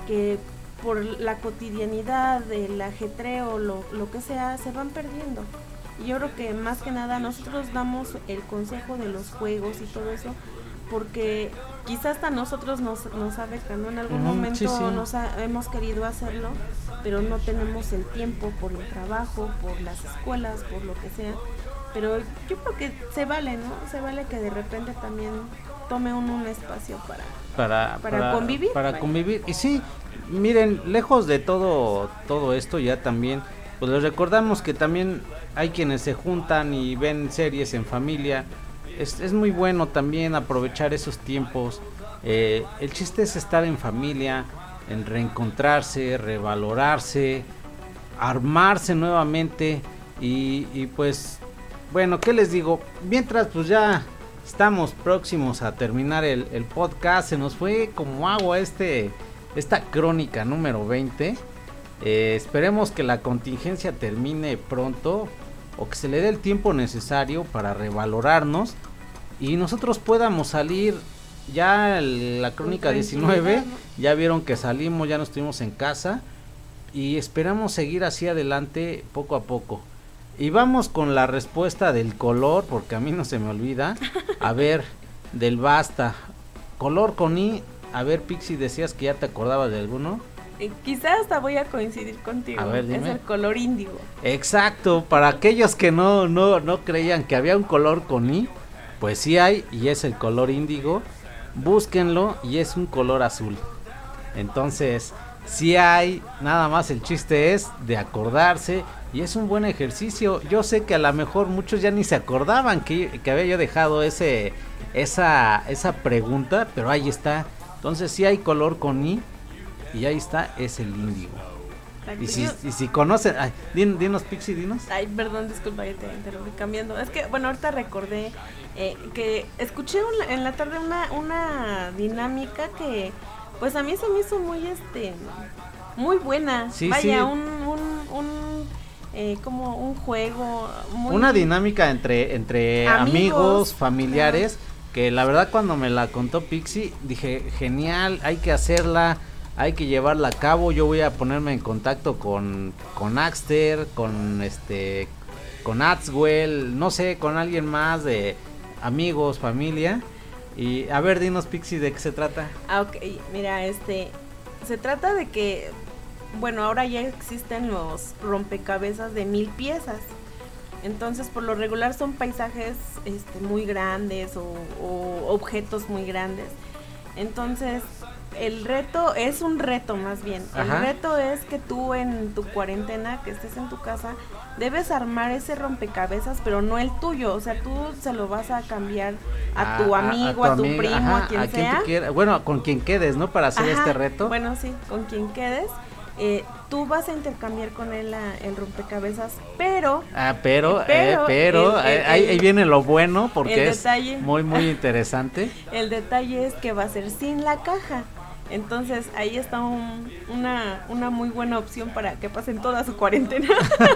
que por la cotidianidad, el ajetreo, lo, lo que sea, se van perdiendo. Y yo creo que más que nada nosotros damos el consejo de los juegos y todo eso porque quizás hasta nosotros nos, nos afecta, ¿no? En algún momento sí, sí. nos ha- hemos querido hacerlo, pero no tenemos el tiempo por el trabajo, por las escuelas, por lo que sea. Pero yo creo que se vale, ¿no? Se vale que de repente también tome uno un espacio para... para, Para convivir, Para vaya. convivir. Y sí, miren, lejos de todo, todo esto ya también, pues les recordamos que también hay quienes se juntan y ven series en familia. Es, es muy bueno también aprovechar esos tiempos. Eh, el chiste es estar en familia, en reencontrarse, revalorarse, armarse nuevamente y, y pues bueno, ¿qué les digo? Mientras pues ya estamos próximos a terminar el, podcast, se nos fue como agua este, esta crónica número 20. Eh, esperemos que la contingencia termine pronto o que se le dé el tiempo necesario para revalorarnos y nosotros podamos salir ya el- la crónica Con 19, tranquilidad, ¿no? ya vieron que salimos, ya nos estuvimos en casa y esperamos seguir así adelante poco a poco. Y vamos con la respuesta del color, porque a mí no se me olvida. A ver, del basta. Color con I. A ver, Pixie, decías que ya te acordabas de alguno. Eh, quizás hasta voy a coincidir contigo. A ver, es el color índigo. Exacto, para aquellos que no, no, no creían que había un color con I, pues sí hay y es el color índigo. Búsquenlo y es un color azul. Entonces, sí hay, nada más el chiste es de acordarse y es un buen ejercicio. Yo sé que a lo mejor muchos ya ni se acordaban que, que había yo dejado ese, esa, esa pregunta, pero ahí está. Entonces, sí hay color con I y ahí está, es el índigo. Y si, y si conocen, ay, din- dinos Pixie, dinos. Ay, perdón, disculpa, ya te interrumpí cambiando. Es que, bueno, ahorita recordé eh, que escuché en la tarde una, una dinámica que, pues a mí se me hizo muy, este, muy buena. Sí, Vaya, sí. un, un, un, eh, como un juego muy... Una dinámica entre, entre amigos, Amigos, familiares, que la verdad cuando me la contó Pixie, dije, genial, hay que hacerla, hay que llevarla a cabo, yo voy a ponerme en contacto con, con Axter, con este, con Atswell, no sé, con alguien más de amigos, familia. Y a ver, dinos Pixie, ¿de qué se trata? Ah, ok, mira, este, se trata de que, bueno, ahora ya existen los rompecabezas de mil piezas. Entonces, por lo regular son paisajes este, muy grandes o objetos muy grandes. Entonces, el reto es un reto más bien. Ajá. El reto es que tú en tu cuarentena, que estés en tu casa, debes armar ese rompecabezas, pero no el tuyo. O sea, tú se lo vas a cambiar a, tu amigo, a, tu, primo, ajá, a quien quien sea. tú quieras. Bueno, con quien quedes, ¿no? Para hacer Ajá, este reto. Bueno, sí, con quien quedes. eh, tú vas a intercambiar con él la- el rompecabezas, pero Ah, pero, Eh, pero, eh, pero, el- el- ahí, viene lo bueno porque es detalle. muy, muy interesante. el detalle es que va a ser sin la caja. Entonces ahí está un- una, una muy buena opción para que pasen toda su cuarentena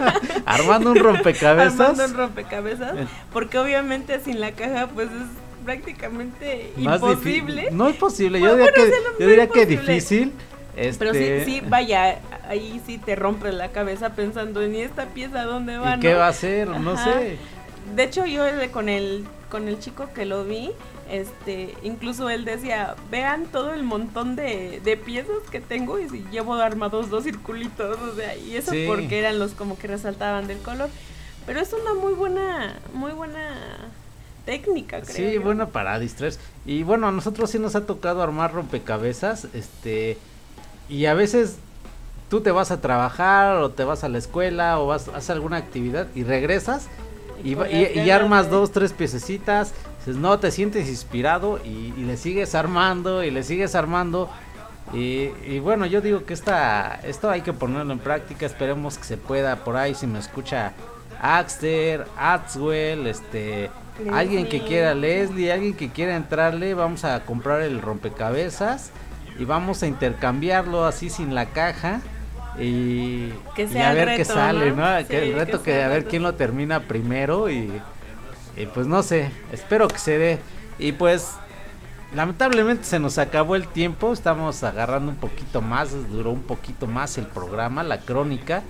Armando un rompecabezas. armando un rompecabezas, Eh. porque obviamente sin la caja pues es prácticamente más imposible. No es posible, yo diría bueno, que, no yo diría que difícil. Pero sí, este, sí, vaya, ahí sí te rompes la cabeza pensando en ¿y esta pieza dónde va, ¿Y qué no? va a hacer? No Ajá. sé. De hecho, yo con el con el chico que lo vi, este, incluso él decía, vean todo el montón de, de piezas que tengo y si llevo armados dos circulitos, o sea, y eso Sí. porque eran los como que resaltaban del color. Pero es una muy buena, muy buena técnica, creo. Sí, yo. bueno, para distraerse. Y bueno, a nosotros sí nos ha tocado armar rompecabezas, este, y a veces tú te vas a trabajar o te vas a la escuela o vas a hacer alguna actividad y regresas y, y- y ganas armas de- dos, tres piececitas, dices, no, te sientes inspirado y, y le sigues armando y le sigues armando. Y, y bueno, yo digo que esta, esto hay que ponerlo en práctica, esperemos que se pueda por ahí, si me escucha Axter, Atswell, este, alguien que quiera Leslie, alguien que quiera entrarle, vamos a comprar el rompecabezas y vamos a intercambiarlo así sin la caja y, Que y a ver qué sale, ¿no? ¿no? que el reto que que, a ver quién lo termina primero y, y pues no sé, espero que se dé. Y pues lamentablemente se nos acabó el tiempo, estamos agarrando un poquito más, duró un poquito más el programa, la crónica.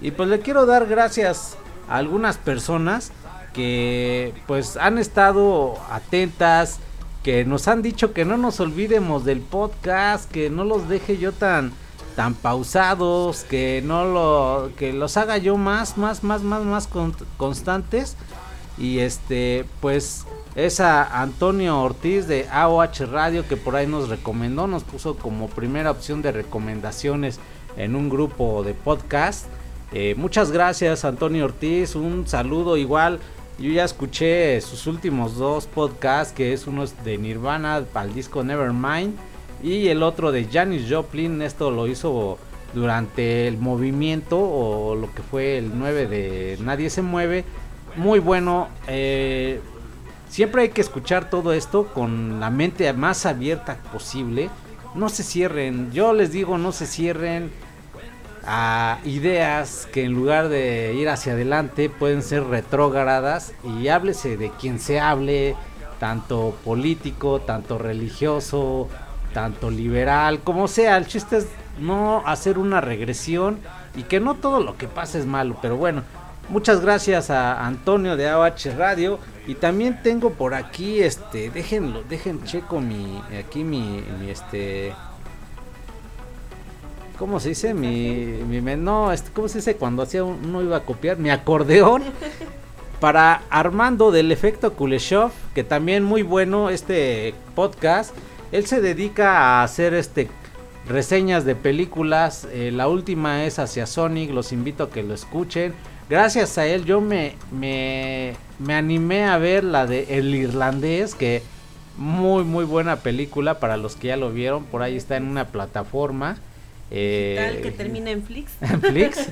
Y pues le quiero dar gracias a algunas personas que pues han estado atentas, que nos han dicho que no nos olvidemos del podcast, que no los deje yo tan tan pausados, que no lo que los haga yo más más más más más con- constantes y este pues es a Antonio Ortiz de AOH Radio que por ahí nos recomendó, nos puso como primera opción de recomendaciones en un grupo de podcast. Eh, muchas gracias Antonio Ortiz, un saludo igual. Yo ya escuché sus últimos dos podcasts, que es uno de Nirvana para el disco Nevermind y el otro de Janis Joplin. Esto lo hizo durante el movimiento o lo que fue el 9 de Nadie se mueve. Muy bueno. eh, siempre hay que escuchar todo esto con la mente más abierta posible. No se cierren. Yo les digo, no se cierren a ideas que en lugar de ir hacia adelante pueden ser retrógradas y háblese de quien se hable, tanto político, tanto religioso, tanto liberal, como sea. El chiste es no hacer una regresión y que no todo lo que pasa es malo, pero bueno. Muchas gracias a Antonio de AOH Radio y también tengo por aquí este déjenlo, dejen checo mi aquí mi, mi este ¿Cómo se dice? Mi, mi no, este, ¿cómo se dice cuando hacía un- uno iba a copiar? Mi acordeón para Armando del efecto Kuleshov, que también muy bueno este podcast. Él se dedica a hacer este reseñas de películas. eh, la última es hacia Sonic, los invito a que lo escuchen. Gracias a él yo me, me, me animé a ver la de El Irlandés, que muy muy buena película para los que ya lo vieron. Por ahí está en una plataforma. eh, Tal que termina en Flix. en Flix.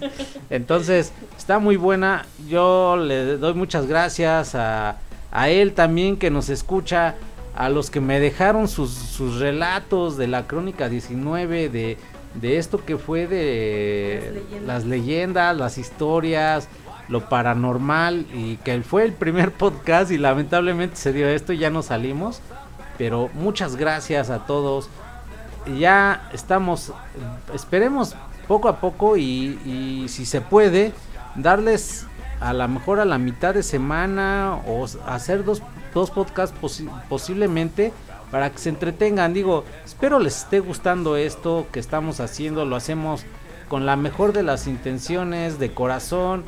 Entonces, está muy buena. Yo le doy muchas gracias a, a él también que nos escucha, a los que me dejaron sus, sus relatos de la Crónica 19, de, de esto que fue de Las leyendas. las historias, lo paranormal, y que fue el primer podcast y lamentablemente se dio esto y ya no salimos. Pero muchas gracias a todos ya estamos, esperemos poco a poco y, y si se puede, darles a lo mejor a la mitad de semana o hacer dos, dos podcasts posi- posiblemente para que se entretengan. Digo, espero les esté gustando esto que estamos haciendo, lo hacemos con la mejor de las intenciones, de corazón.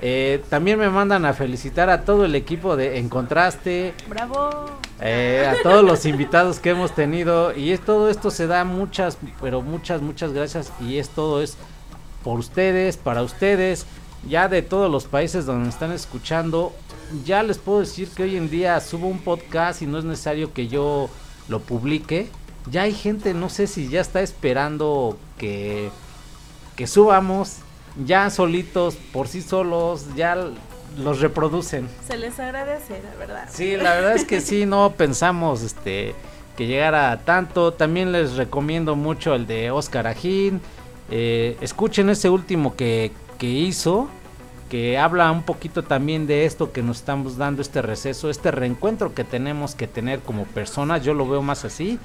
Eh, también me mandan a felicitar a todo el equipo de Encontraste, ¡Bravo! eh, a todos los invitados que hemos tenido y es todo esto se da muchas pero muchas muchas gracias y es todo es por ustedes para ustedes ya de todos los países donde me están escuchando ya les puedo decir que hoy en día subo un podcast y no es necesario que yo lo publique ya hay gente no sé si ya está esperando que que subamos ya solitos por sí solos ya los reproducen Se les agradece, la verdad. Sí, la verdad es que sí, no pensamos este que llegara a tanto. También les recomiendo mucho el de Oscar Ajín. Eh, escuchen ese último que, que hizo, que habla un poquito también de esto que nos estamos dando, este receso, este reencuentro que tenemos que tener como personas. Yo lo veo más así.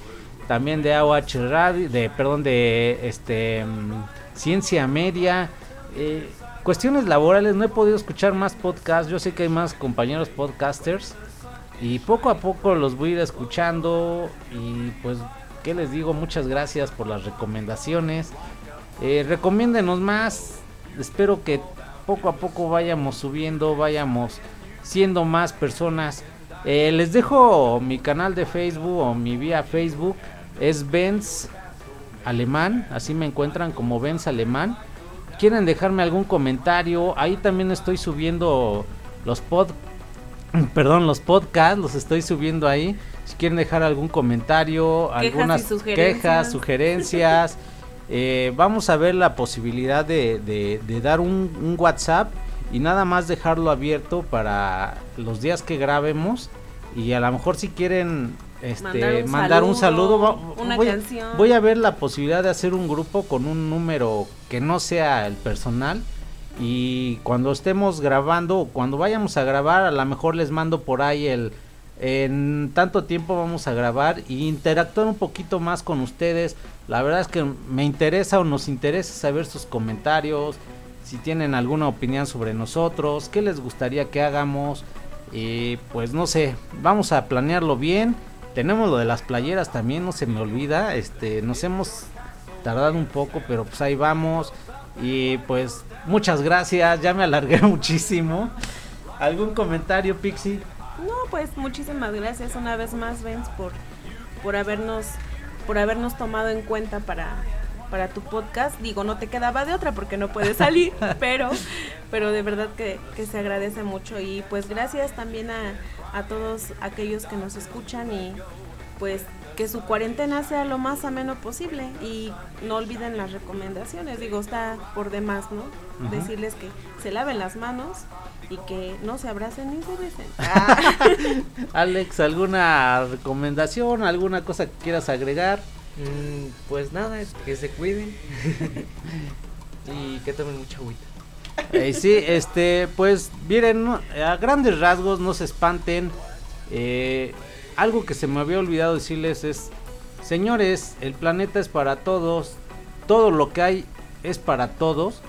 También de AOH Radio, de, perdón, de este mm, Ciencia Media. Eh, cuestiones laborales, no he podido escuchar más podcasts. Yo sé que hay más compañeros podcasters. Y poco a poco los voy a ir escuchando. Y pues, ¿qué les digo? Muchas gracias por las recomendaciones. Eh, recomiéndenos más. Espero que poco a poco vayamos subiendo, vayamos siendo más personas. Eh, les dejo mi canal de Facebook o mi vía Facebook. Es Benz Alemán. Así me encuentran como Benz Alemán quieren dejarme algún comentario, ahí también estoy subiendo los pod perdón, los podcasts, los estoy subiendo ahí. Si quieren dejar algún comentario, Quejas algunas sugerencias. quejas, sugerencias, eh, vamos a ver la posibilidad de, de- de dar un, un WhatsApp y nada más dejarlo abierto para los días que grabemos. Y a lo mejor si quieren este, Mandar un mandar un saludo, va- una voy, canción. voy a ver la posibilidad de hacer un grupo con un número que no sea el personal y cuando estemos grabando cuando vayamos a grabar a lo mejor les mando por ahí el en tanto tiempo vamos a grabar y interactuar un poquito más con ustedes. La verdad es que me interesa o nos interesa saber sus comentarios si tienen alguna opinión sobre nosotros qué les gustaría que hagamos. Y pues no sé vamos a planearlo bien. Tenemos lo de las playeras también no se me olvida. Este nos hemos tardado un poco pero pues ahí vamos. Y pues muchas gracias ya me alargué muchísimo. Algún comentario Pixie No, pues muchísimas gracias una vez más, Benz, por, por habernos por habernos tomado en cuenta para, para tu podcast. Digo, no te quedaba de otra porque no puedes salir, pero, pero de verdad que, que se agradece mucho. Y pues gracias también a, a todos aquellos que nos escuchan y pues que su cuarentena sea lo más ameno posible y no olviden las recomendaciones. Digo, está por demás, ¿no? Decirles que se laven las manos y que no se abracen ni se besen. Ah. Alex alguna recomendación alguna cosa que quieras agregar Mm, pues nada, que se cuiden y que tomen mucha agüita. Eh, sí, este, pues miren, a grandes rasgos no se espanten. eh, algo que se me había olvidado decirles es, señores, el planeta es para todos, todo lo que hay es para todos.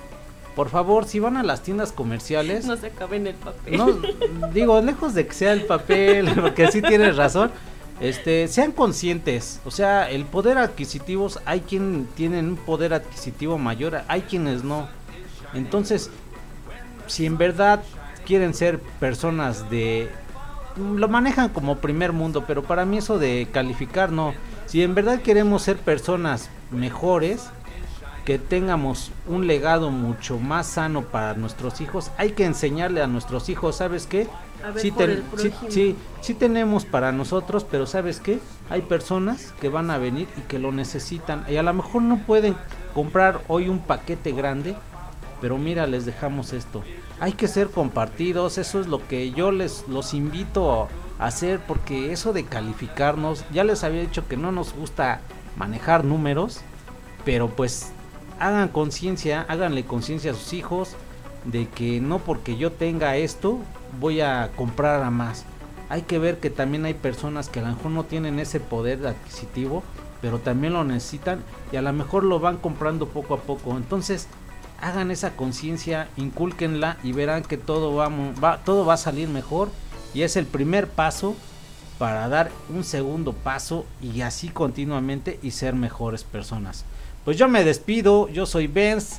Por favor, si van a las tiendas comerciales, No se acaben el papel. no, digo, lejos de que sea el papel, porque sí tienes razón. Este, sean conscientes, o sea, el poder adquisitivo, hay quien tienen un poder adquisitivo mayor, hay quienes no. Entonces, si en verdad quieren ser personas de lo manejan como primer mundo, pero para mí eso de calificar no. Si en verdad queremos ser personas mejores, que tengamos un legado mucho más sano para nuestros hijos, hay que enseñarle a nuestros hijos, ¿sabes qué? Ver Sí, ten- sí, sí, sí tenemos para nosotros, pero ¿sabes qué? Hay personas que van a venir y que lo necesitan y a lo mejor no pueden comprar hoy un paquete grande, pero mira, les dejamos esto. Hay que ser compartidos, eso es lo que yo les los invito a hacer porque eso de calificarnos, ya les había dicho que no nos gusta manejar números, pero pues hagan conciencia, háganle conciencia a sus hijos de que no porque yo tenga esto voy a comprar a más. Hay que ver que también hay personas que a lo mejor no tienen ese poder adquisitivo, pero también lo necesitan y a lo mejor lo van comprando poco a poco. Entonces, hagan esa conciencia, incúlquenla y verán que todo va- todo va a salir mejor y es el primer paso para dar un segundo paso y así continuamente y ser mejores personas. Pues yo me despido, yo soy Benz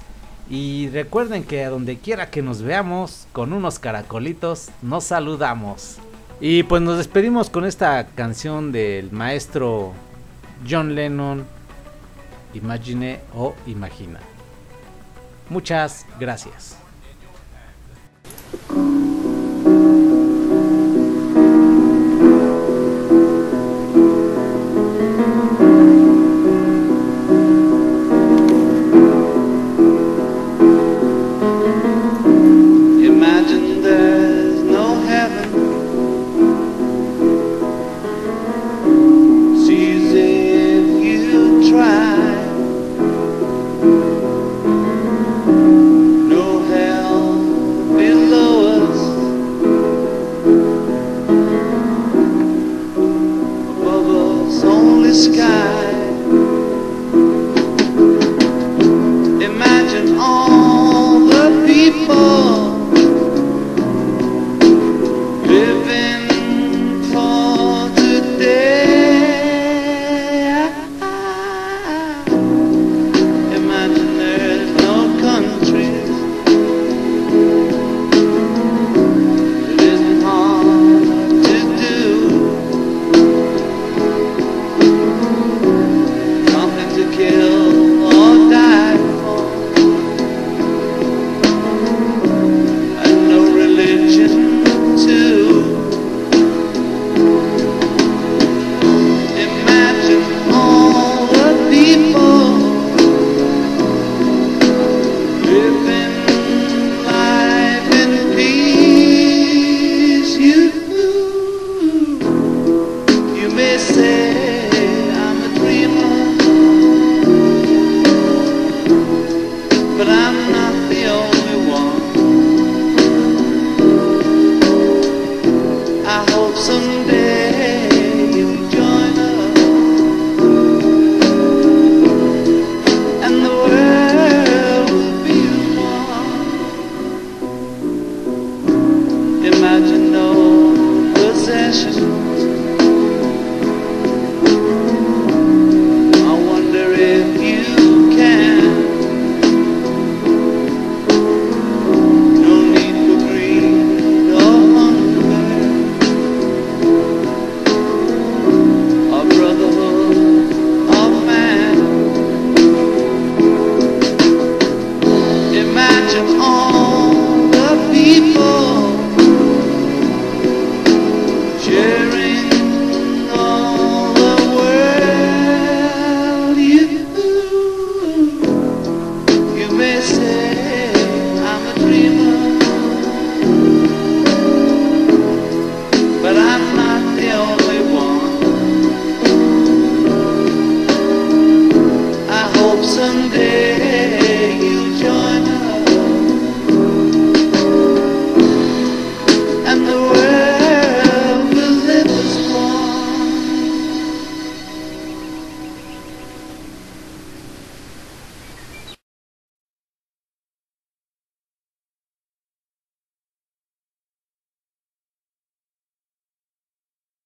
y recuerden que a donde quiera que nos veamos con unos caracolitos nos saludamos. Y pues nos despedimos con esta canción del maestro John Lennon, Imagine o Imagina. Muchas gracias.